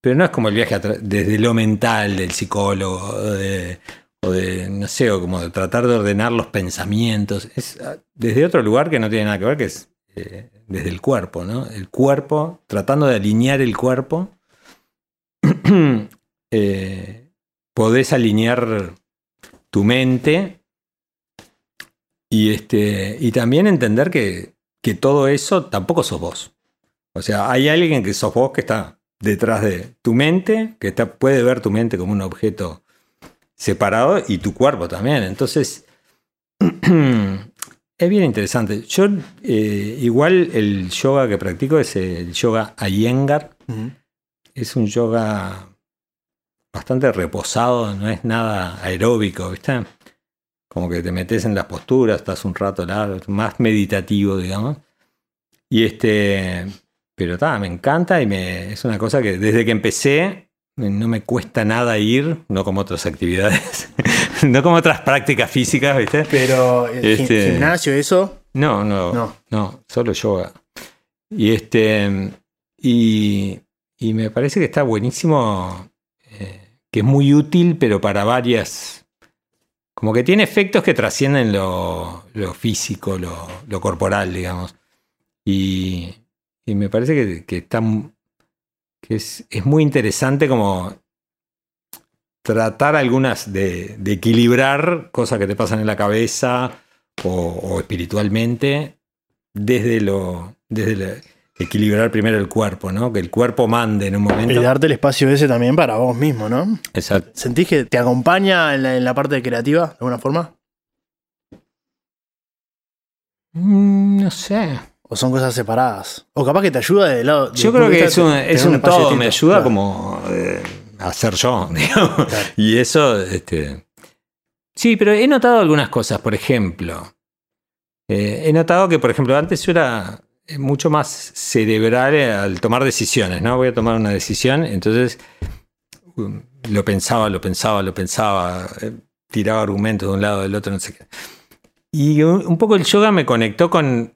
pero no es como el viaje desde lo mental del psicólogo de, o de, no sé, o como de tratar de ordenar los pensamientos. Es ah, desde otro lugar que no tiene nada que ver, que es eh, desde el cuerpo, ¿no? El cuerpo, tratando de alinear el cuerpo, eh, podés alinear tu mente y, este, y también entender que, que todo eso tampoco sos vos. O sea, hay alguien que sos vos que está detrás de tu mente, que está, puede ver tu mente como un objeto separado y tu cuerpo también. Entonces, es bien interesante. Yo, eh, igual el yoga que practico es el yoga Iyengar. Es un yoga bastante reposado, no es nada aeróbico, ¿viste? Como que te metes en las posturas, estás un rato largo, más meditativo, digamos. Y este, pero está, me encanta y me, es una cosa que desde que empecé no me cuesta nada ir, no como otras actividades, no como otras prácticas físicas, ¿viste? Pero el Este- gimnasio, eso. No, no, No. no, solo yoga. Y este, y, y me parece que está buenísimo, eh, que es muy útil, pero para varias, como que tiene efectos que trascienden lo, lo físico, lo, lo corporal, digamos. Y, y me parece que, que está, que es, es muy interesante como tratar algunas de, de equilibrar cosas que te pasan en la cabeza o, o espiritualmente desde lo desde la- equilibrar primero el cuerpo, ¿no? Que el cuerpo mande en un Y momento. darte el espacio ese también para vos mismo, ¿no? Exacto. ¿Sentís que te acompaña en la, en la parte creativa de alguna forma? Mm, No sé. ¿O son cosas separadas? O capaz que te ayuda del lado. Yo creo que es un, es un todo, me ayuda Claro. como eh, a ser yo, digamos. Claro. Y eso, este. Sí, pero he notado algunas cosas, por ejemplo. eh, he notado que, por ejemplo, antes yo era eh, mucho más cerebral eh, al tomar decisiones, ¿no? Voy a tomar una decisión, entonces um, lo pensaba, lo pensaba, lo pensaba, eh, tiraba argumentos de un lado del otro, no sé qué. Y un, un poco el yoga me conectó con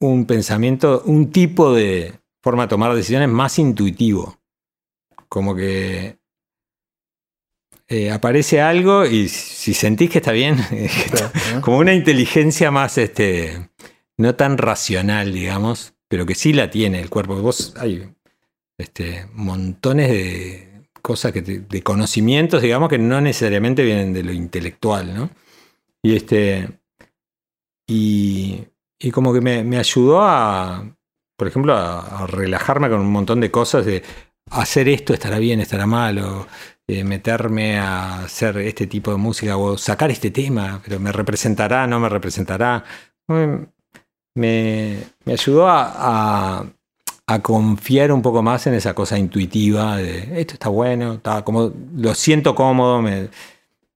un pensamiento, un tipo de forma de tomar decisiones más intuitivo. Como que eh, aparece algo y si sentís que está bien, como una inteligencia más, este, no tan racional, digamos, pero que sí la tiene el cuerpo. Vos hay este, montones de cosas que te- de conocimientos, digamos, que no necesariamente vienen de lo intelectual, ¿no? Y este. Y, y como que me, ayudó a, por ejemplo, a, relajarme con un montón de cosas de hacer esto estará bien, estará mal, o eh, meterme a hacer este tipo de música, o sacar este tema, pero me representará, no me representará. Me, me, me ayudó a, a- a confiar un poco más en esa cosa intuitiva de esto está bueno, está como lo siento cómodo, me,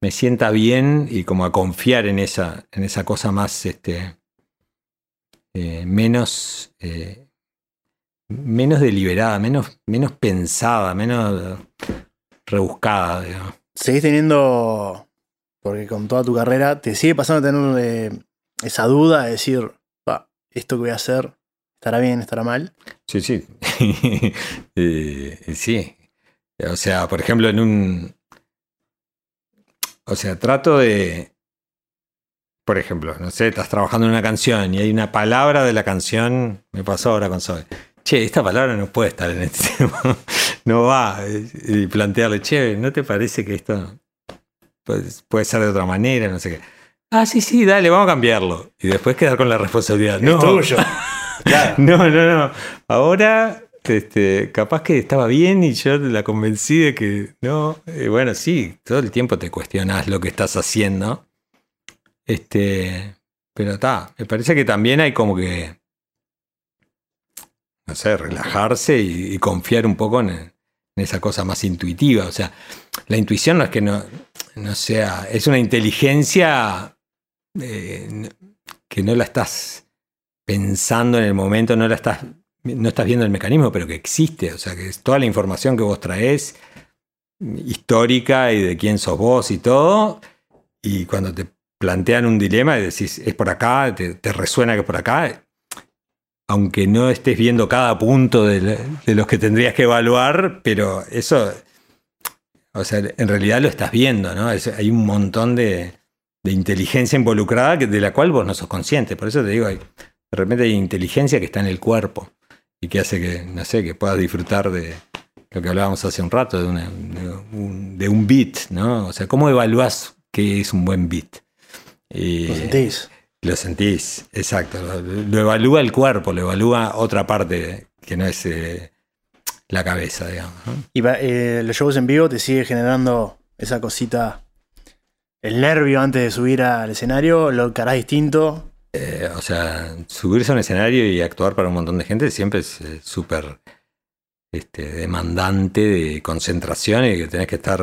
me sienta bien y como a confiar en esa, en esa cosa más este, eh, menos, eh, menos deliberada, menos, menos pensada, menos rebuscada. digamos. Seguís teniendo. Porque con toda tu carrera te sigue pasando a tener eh, esa duda de decir, "Pa, esto que voy a hacer, ¿estará bien, estará mal? Sí, sí. Sí. O sea, por ejemplo, en un. O sea, trato de. Por ejemplo, no sé, estás trabajando en una canción y hay una palabra de la canción. Me pasó ahora con Zoe. Che, esta palabra no puede estar en este tema. No va. Y plantearle, che, ¿no te parece que esto puede, puede ser de otra manera? No sé qué. Ah, sí, sí, dale, vamos a cambiarlo. Y después quedar con la responsabilidad. No, tuyo. Claro. no, no, no. Ahora, este, capaz que estaba bien y yo la convencí de que no. Eh, bueno, sí, todo el tiempo te cuestionas lo que estás haciendo. Este, pero está, me parece que también hay como que, no sé, relajarse y, confiar un poco en, esa cosa más intuitiva. O sea, la intuición no es que no, no sea, es una inteligencia eh, que no la estás pensando en el momento, no la estás, no estás viendo el mecanismo, pero que existe. O sea, que es toda la información que vos traes, histórica y de quién sos vos y todo. Y cuando te plantean un dilema y decís, es por acá, te, resuena que es por acá, aunque no estés viendo cada punto de, los que tendrías que evaluar, pero eso, o sea, en realidad lo estás viendo, ¿no? Hay un montón de, de inteligencia involucrada que- de la cual vos no sos consciente. Por eso te digo, hay- de repente hay inteligencia que está en el cuerpo y que hace que, no sé, que puedas disfrutar de lo que hablábamos hace un rato, de, una- de un, un beat, ¿no? O sea, ¿cómo evaluás qué es un buen beat? Y- ¿Lo sentís? lo sentís, exacto. Lo, lo evalúa el cuerpo, lo evalúa otra parte que no es eh, la cabeza, digamos. ¿no? Y eh, los shows en vivo te sigue generando esa cosita, el nervio antes de subir al escenario, lo encarás distinto. Eh, o sea, subirse a un escenario y actuar para un montón de gente siempre es eh, súper este, demandante de concentración y que tenés que estar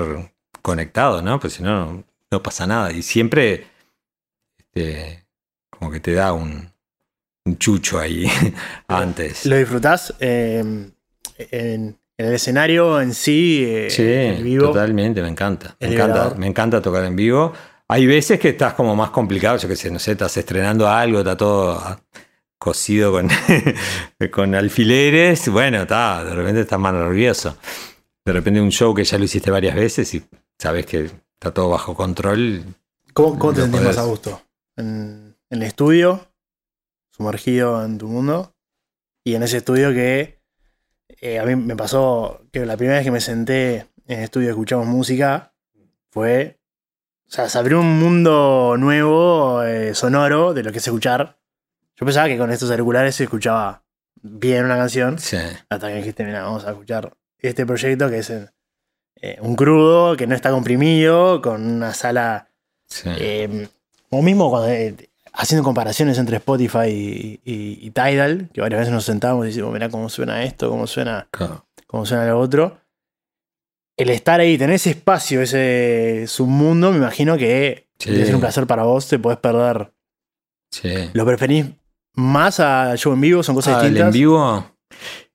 conectado, ¿no? Pues si no, no pasa nada. Y siempre este, como que te da un, un chucho ahí antes. ¿Lo disfrutás eh, en, en el escenario en sí, eh, Sí, en vivo? totalmente, me encanta. Me encanta, liberador. me encanta tocar en vivo. Hay veces que estás como más complicado, yo qué sé, no sé, estás estrenando algo, está todo ah, cosido con, con alfileres. Bueno, está, de repente estás más nervioso. De repente un show que ya lo hiciste varias veces y sabes que está todo bajo control. ¿Cómo, cómo te sentís podés- más a gusto? ¿En, en el estudio, sumergido en tu mundo, y en ese estudio que eh, a mí me pasó que la primera vez que me senté en el estudio y escuchamos música fue. O sea, se abrió un mundo nuevo, eh, sonoro, de lo que es escuchar. Yo pensaba que con estos auriculares se escuchaba bien una canción. Sí, Hasta que dijiste, mira, vamos a escuchar este proyecto que es eh, un crudo, que no está comprimido, con una sala. sí. O mismo cuando, eh, haciendo comparaciones entre Spotify y, y- y Tidal, que varias veces nos sentamos y decimos, mira cómo suena esto, cómo suena, Claro. cómo suena lo otro. El estar ahí, tener ese espacio, ese submundo, me imagino que Sí. debe ser un placer para vos, te podés perder. sí. ¿Lo preferís más al show en vivo? ¿Son cosas Ah, el distintas? en vivo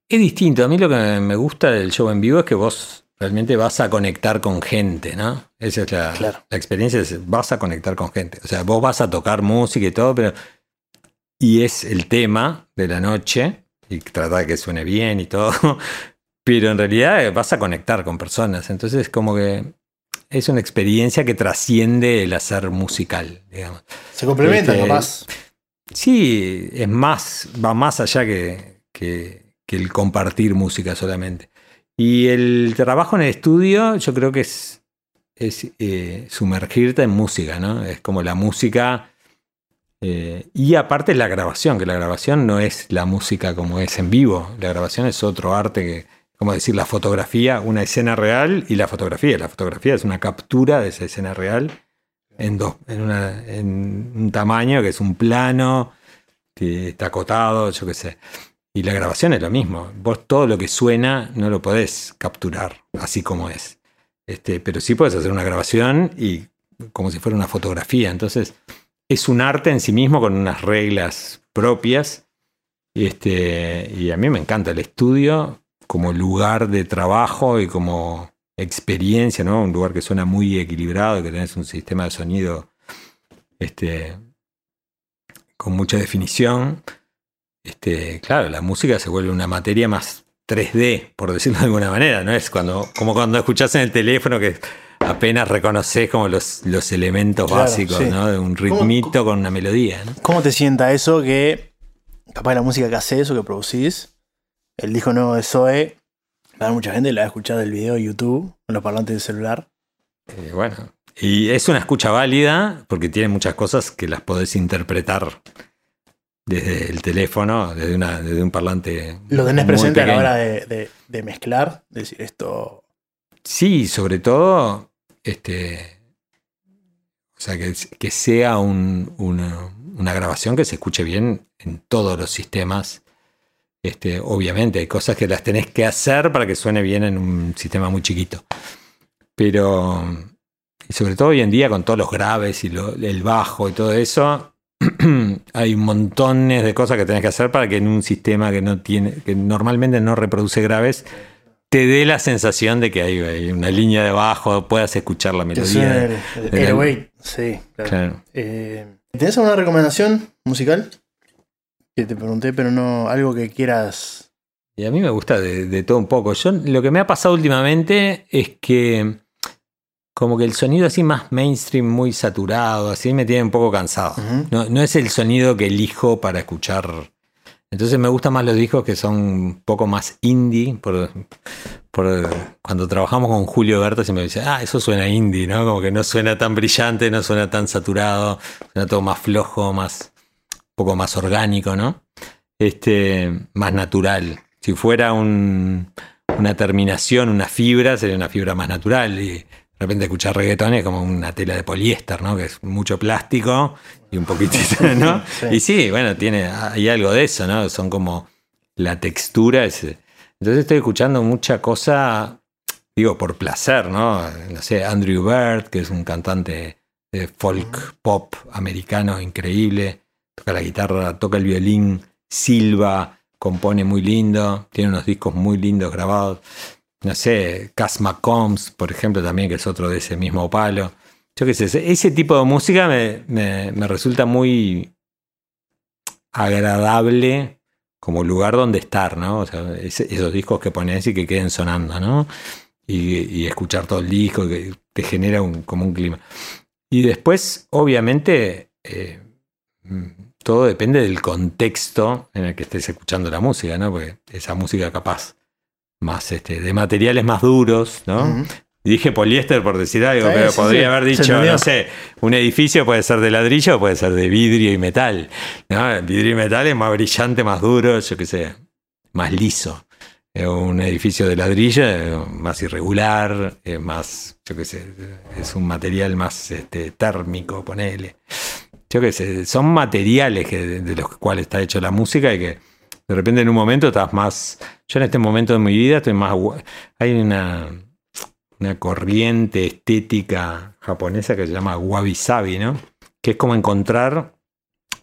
es distinto. A mí lo que me gusta del show en vivo es que vos realmente vas a conectar con gente, ¿no? Esa es la, Claro. la experiencia, es, vas a conectar con gente. O sea, vos vas a tocar música y todo, pero... Y es el tema de la noche, y tratar de que suene bien y todo, pero en realidad vas a conectar con personas. Entonces, como que es una experiencia que trasciende el hacer musical, digamos. Se complementan, Este, capaz. Sí, es más, va más allá que, que- que el compartir música solamente. Y el trabajo en el estudio, yo creo que es, es eh, sumergirte en música, ¿no? Es como la música. eh, y aparte la grabación, que la grabación no es la música como es en vivo. La grabación es otro arte que, como decir, la fotografía, una escena real y la fotografía. La fotografía es una captura de esa escena real en, dos, en, una- en un tamaño que es un plano, que está acotado, yo qué sé. Y la grabación es lo mismo. Vos todo lo que suena no lo podés capturar así como es. Este, pero sí podés hacer una grabación y como si fuera una fotografía. Entonces, es un arte en sí mismo con unas reglas propias. Y, este, y a mí me encanta el estudio como lugar de trabajo y como experiencia, ¿no? Un lugar que suena muy equilibrado, que tenés un sistema de sonido este, con mucha definición. Este, claro, la música se vuelve una materia más 3D, por decirlo de alguna manera, ¿no? Es cuando, como cuando escuchás en el teléfono que apenas reconoces como los, los elementos Claro, básicos, sí. ¿no? De un ritmito con una melodía, ¿no? ¿Cómo te sienta eso que, capaz la música que haces o que producís, el disco nuevo de Zoe, la mucha gente la va a escuchar del video de YouTube, en los parlantes del celular? Eh, bueno, y es una escucha válida porque tiene muchas cosas que las podés interpretar desde el teléfono, desde, una, desde un parlante. ¿Lo tenés presente a la hora de, de- de mezclar? De decir esto. Sí, sobre todo, este, o sea, que, que sea un- una, una grabación que se escuche bien en todos los sistemas. Este, obviamente, hay cosas que las tenés que hacer para que suene bien en un sistema muy chiquito. Pero, y sobre todo hoy en día con todos los graves y lo- el bajo y todo eso, hay montones de cosas que tenés que hacer para que en un sistema que no tiene, que normalmente no reproduce graves, te dé la sensación de que hay, una línea de bajo, puedas escuchar la melodía. el, el Airway. Sí, claro. Claro. Eh, ¿Tenés alguna recomendación musical? Que te pregunté, pero no, algo que quieras. Y a mí me gusta de, de todo un poco. Yo lo que me ha pasado últimamente es que como que el sonido así más mainstream, muy saturado, así me tiene un poco cansado. No, no es el sonido que elijo para escuchar. Entonces me gustan más los discos que son un poco más indie. Por, por- cuando trabajamos con Julio Berta siempre me dice, ah, eso suena indie, ¿no? Como que no suena tan brillante, no suena tan saturado, suena todo más flojo, más, un poco más orgánico, ¿no? Este, más natural. Si fuera un- una terminación, una fibra, sería una fibra más natural. Y de repente escuchar reggaetón es como una tela de poliéster, ¿no? Que es mucho plástico y un poquitito, ¿no? Sí. Y sí, bueno, tiene, hay algo de eso, ¿no? Son como la textura. es- entonces estoy escuchando mucha cosa, digo, por placer, ¿no? No sé, Andrew Bird, que es un cantante de folk pop americano increíble, toca la guitarra, toca el violín, silba, compone muy lindo, tiene unos discos muy lindos grabados. No sé, Cass McCombs, por ejemplo, también, que es otro de ese mismo palo. Yo qué sé, ese- tipo de música me, me- resulta muy agradable como lugar donde estar, ¿no? Esos discos que pones y que queden sonando, ¿no? Y, escuchar todo el disco, que te genera un, como un clima. Y después, obviamente, eh, todo depende del contexto en el que estés escuchando la música, ¿no? Porque esa música capaz más este, de materiales más duros, ¿no? Dije poliéster por decir algo, Sí, pero sí, podría sí. haber dicho, no sé, un edificio puede ser de ladrillo o puede ser de vidrio y metal. vidrio y metal es más brillante, más duro, yo qué sé, más liso. Eh, Un edificio de ladrillo más irregular, más, yo qué sé, es un material más este, térmico, ponele. Yo qué sé, son materiales que, de los cuales está hecho la música y que de repente en un momento estás más. Yo en este momento de mi vida estoy más. Hay una, una corriente estética japonesa que se llama wabi sabi, ¿no? Que es como encontrar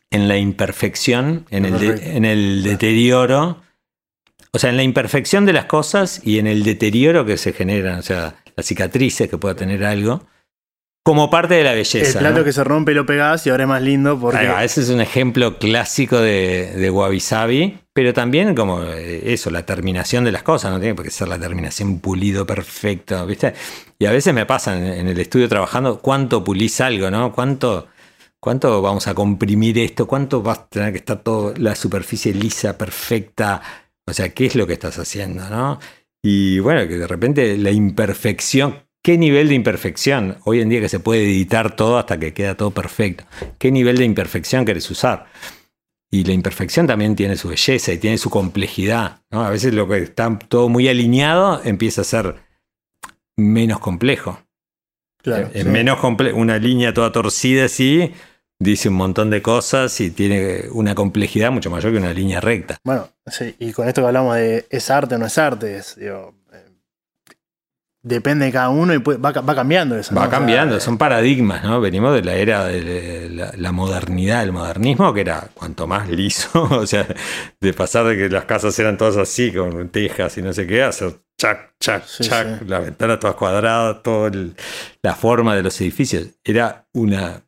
en la imperfección, en el, de- en el deterioro. O sea, en la imperfección de las cosas y en el deterioro que se generan, o sea, las cicatrices que pueda tener algo, como parte de la El belleza. plato ¿no? que se rompe lo pegás y ahora es más lindo porque. Va, ese es un ejemplo clásico de, de Wabi Sabi, pero también como eh, eso, la terminación de las cosas, no tiene por qué ser la terminación pulido perfecto, ¿viste? Y a veces me pasa en, en el estudio trabajando, ¿cuánto pulís algo, no? ¿Cuánto, ¿Cuánto vamos a comprimir esto? ¿Cuánto va a tener que estar toda la superficie lisa, perfecta? O sea, ¿qué es lo que estás haciendo, no? Y bueno, que de repente la imperfección, ¿qué nivel de imperfección? Hoy en día que se puede editar todo hasta que queda todo perfecto. ¿Qué nivel de imperfección querés usar? Y la imperfección también tiene su belleza y tiene su complejidad. ¿no? A veces lo que está todo muy alineado empieza a ser menos complejo. Claro, Es sí. menos comple- una línea toda torcida así, dice un montón de cosas y tiene una complejidad mucho mayor que una línea recta. Bueno, sí, y con esto que hablamos de es arte o no es arte, es, digo, depende de cada uno y puede- va, ca- va cambiando eso. ¿no? Va cambiando, eh, son paradigmas, ¿no? Venimos de la era de la, la modernidad, el modernismo, que era cuanto más liso, o sea, de pasar de que las casas eran todas así, con tejas y no sé qué, hacer chac, chac, Sí, chac, sí. las ventanas todas cuadradas, toda la forma de los edificios. Era una,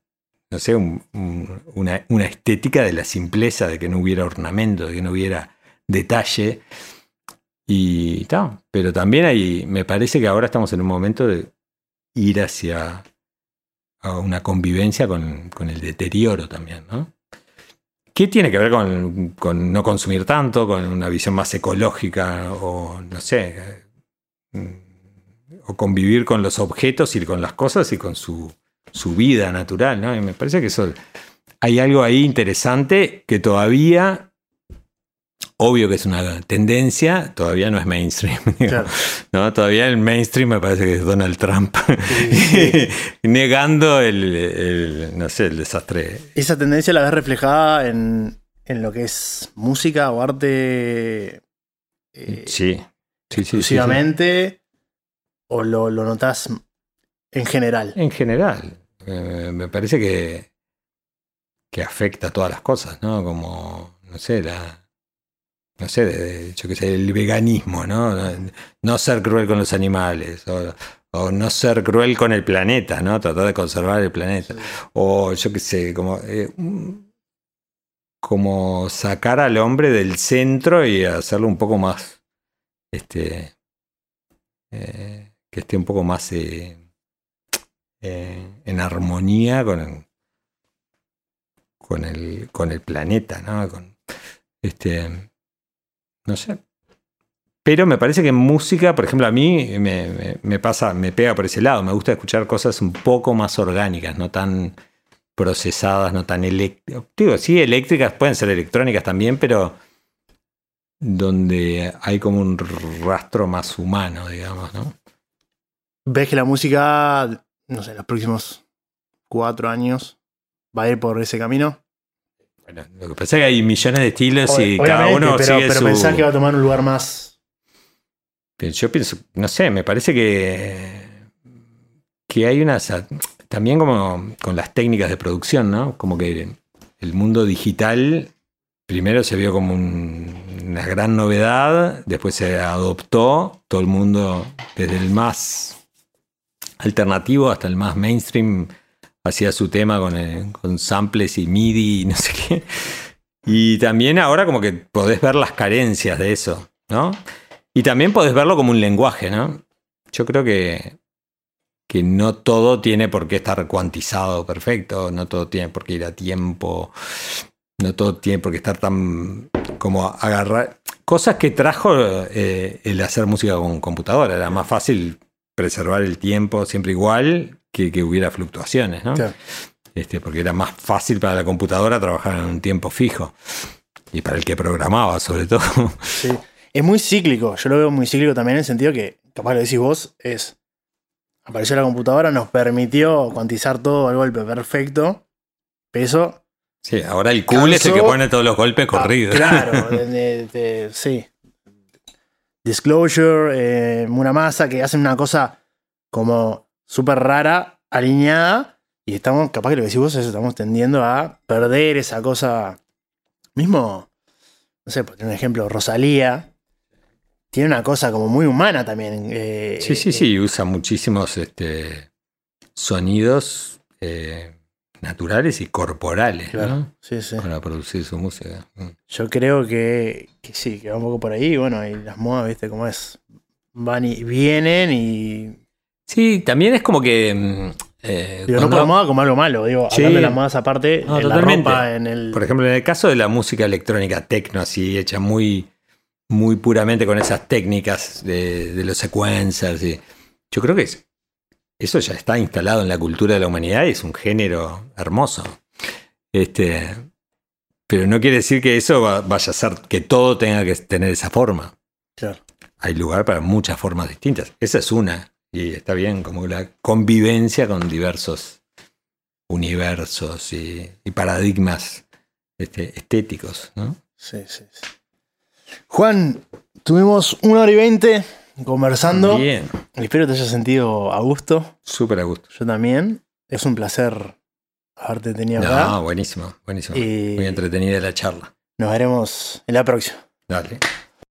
no sé, un- un- una, una estética de la simpleza, de que no hubiera ornamento, de que no hubiera detalle. Y está, pero también hay, me parece que ahora estamos en un momento de ir hacia a una convivencia con, con el deterioro también, ¿no? ¿Qué tiene que ver con, con no consumir tanto, con una visión más ecológica o no sé, eh, o convivir con los objetos y con las cosas y con su, su vida natural, ¿no? Y me parece que eso hay algo ahí interesante que todavía, obvio que es una tendencia, todavía no es mainstream. Claro. ¿no? Todavía el mainstream me parece que es Donald Trump sí. negando el, el, no sé, el desastre. Esa tendencia la ves reflejada en, en lo que es música o arte eh, sí. exclusivamente o lo, lo notas en general. En general, eh, me parece que, que afecta a todas las cosas, ¿no? Como, no sé, la... No sé, de- yo qué sé, el veganismo, ¿no? No ser cruel con los animales, o, o no ser cruel con el planeta, ¿no? Tratar de conservar el planeta. O yo qué sé, como... eh, como sacar al hombre del centro y hacerlo un poco más, este, eh, que esté un poco más eh, en armonía con el, con el, con el planeta, ¿no? Con, este, no sé. Pero me parece que música, por ejemplo, a mí me, me- me pasa, me pega por ese lado. Me gusta escuchar cosas un poco más orgánicas, no tan procesadas, no tan eléctricas. Digo, sí, eléctricas, pueden ser electrónicas también, pero donde hay como un rastro más humano, digamos, ¿no? ¿Ves que la música, no sé, los próximos cuatro años va a ir por ese camino? Bueno, lo que pasa es que hay millones de estilos y cada uno pero, sigue pero su... pensás que va a tomar un lugar más. Yo pienso, no sé, me parece que, que hay unas, también como con las técnicas de producción, ¿no? Como que el mundo digital primero se vio como un- una gran novedad, después se adoptó, todo el mundo, desde el más alternativo hasta el más mainstream, hacía su tema con, el- con samples y MIDI y no sé qué. Y también ahora como que podés ver las carencias de eso, ¿no? Y también podés verlo como un lenguaje, ¿no? Yo creo que, que no todo tiene por qué estar cuantizado perfecto, no todo tiene por qué ir a tiempo, no todo tiene por qué estar tan como agarrar. Cosas que trajo eh, el hacer música con computadora. Era más fácil preservar el tiempo siempre igual que que hubiera fluctuaciones, ¿no? Claro. Este, porque era más fácil para la computadora trabajar en un tiempo fijo. Y para el que programaba, sobre todo. Sí. Es muy cíclico. Yo lo veo muy cíclico también en el sentido que, capaz lo decís vos, es. Apareció la computadora, nos permitió cuantizar todo al golpe perfecto. Peso. Sí, ahora el cool es el que pone todos los golpes corridos. Ah, claro, de- de- de- sí. Disclosure, eh, Muramasa, que hacen una cosa como súper rara, alineada. Y estamos, capaz que lo que decís vos es estamos tendiendo a perder esa cosa. Mismo, no sé, por un ejemplo, Rosalía. Tiene una cosa como muy humana también. eh, Sí, sí, eh, sí, usa muchísimos este, sonidos eh, naturales y corporales Claro, ¿no? sí, sí. para producir su música. Mm. Yo creo que, que sí, que va un poco por ahí. Bueno, y las modas, viste cómo es. Van y vienen y. Sí, también es como que... mm, eh, Digo, no por moda como algo malo, digo, Sí. hablando de las modas aparte, No, en la totalmente. ropa, en el. Por ejemplo, en el caso de la música electrónica techno, así hecha muy, muy puramente con esas técnicas de, de los sequencers, y yo creo que es- eso ya está instalado en la cultura de la humanidad y es un género hermoso. Este, pero no quiere decir que eso va- vaya a ser que todo tenga que tener esa forma. Claro. Hay lugar para muchas formas distintas. Esa es una. Y está bien, como la convivencia con diversos universos y, y paradigmas este, estéticos, ¿no? Sí, sí, sí. Juan, tuvimos una hora y veinte conversando. Bien, Espero te hayas sentido a gusto. súper a gusto. Yo también. Es un placer haberte tenido No, acá. buenísimo, buenísimo. Y- Muy entretenida la charla. Nos veremos en la próxima. Dale.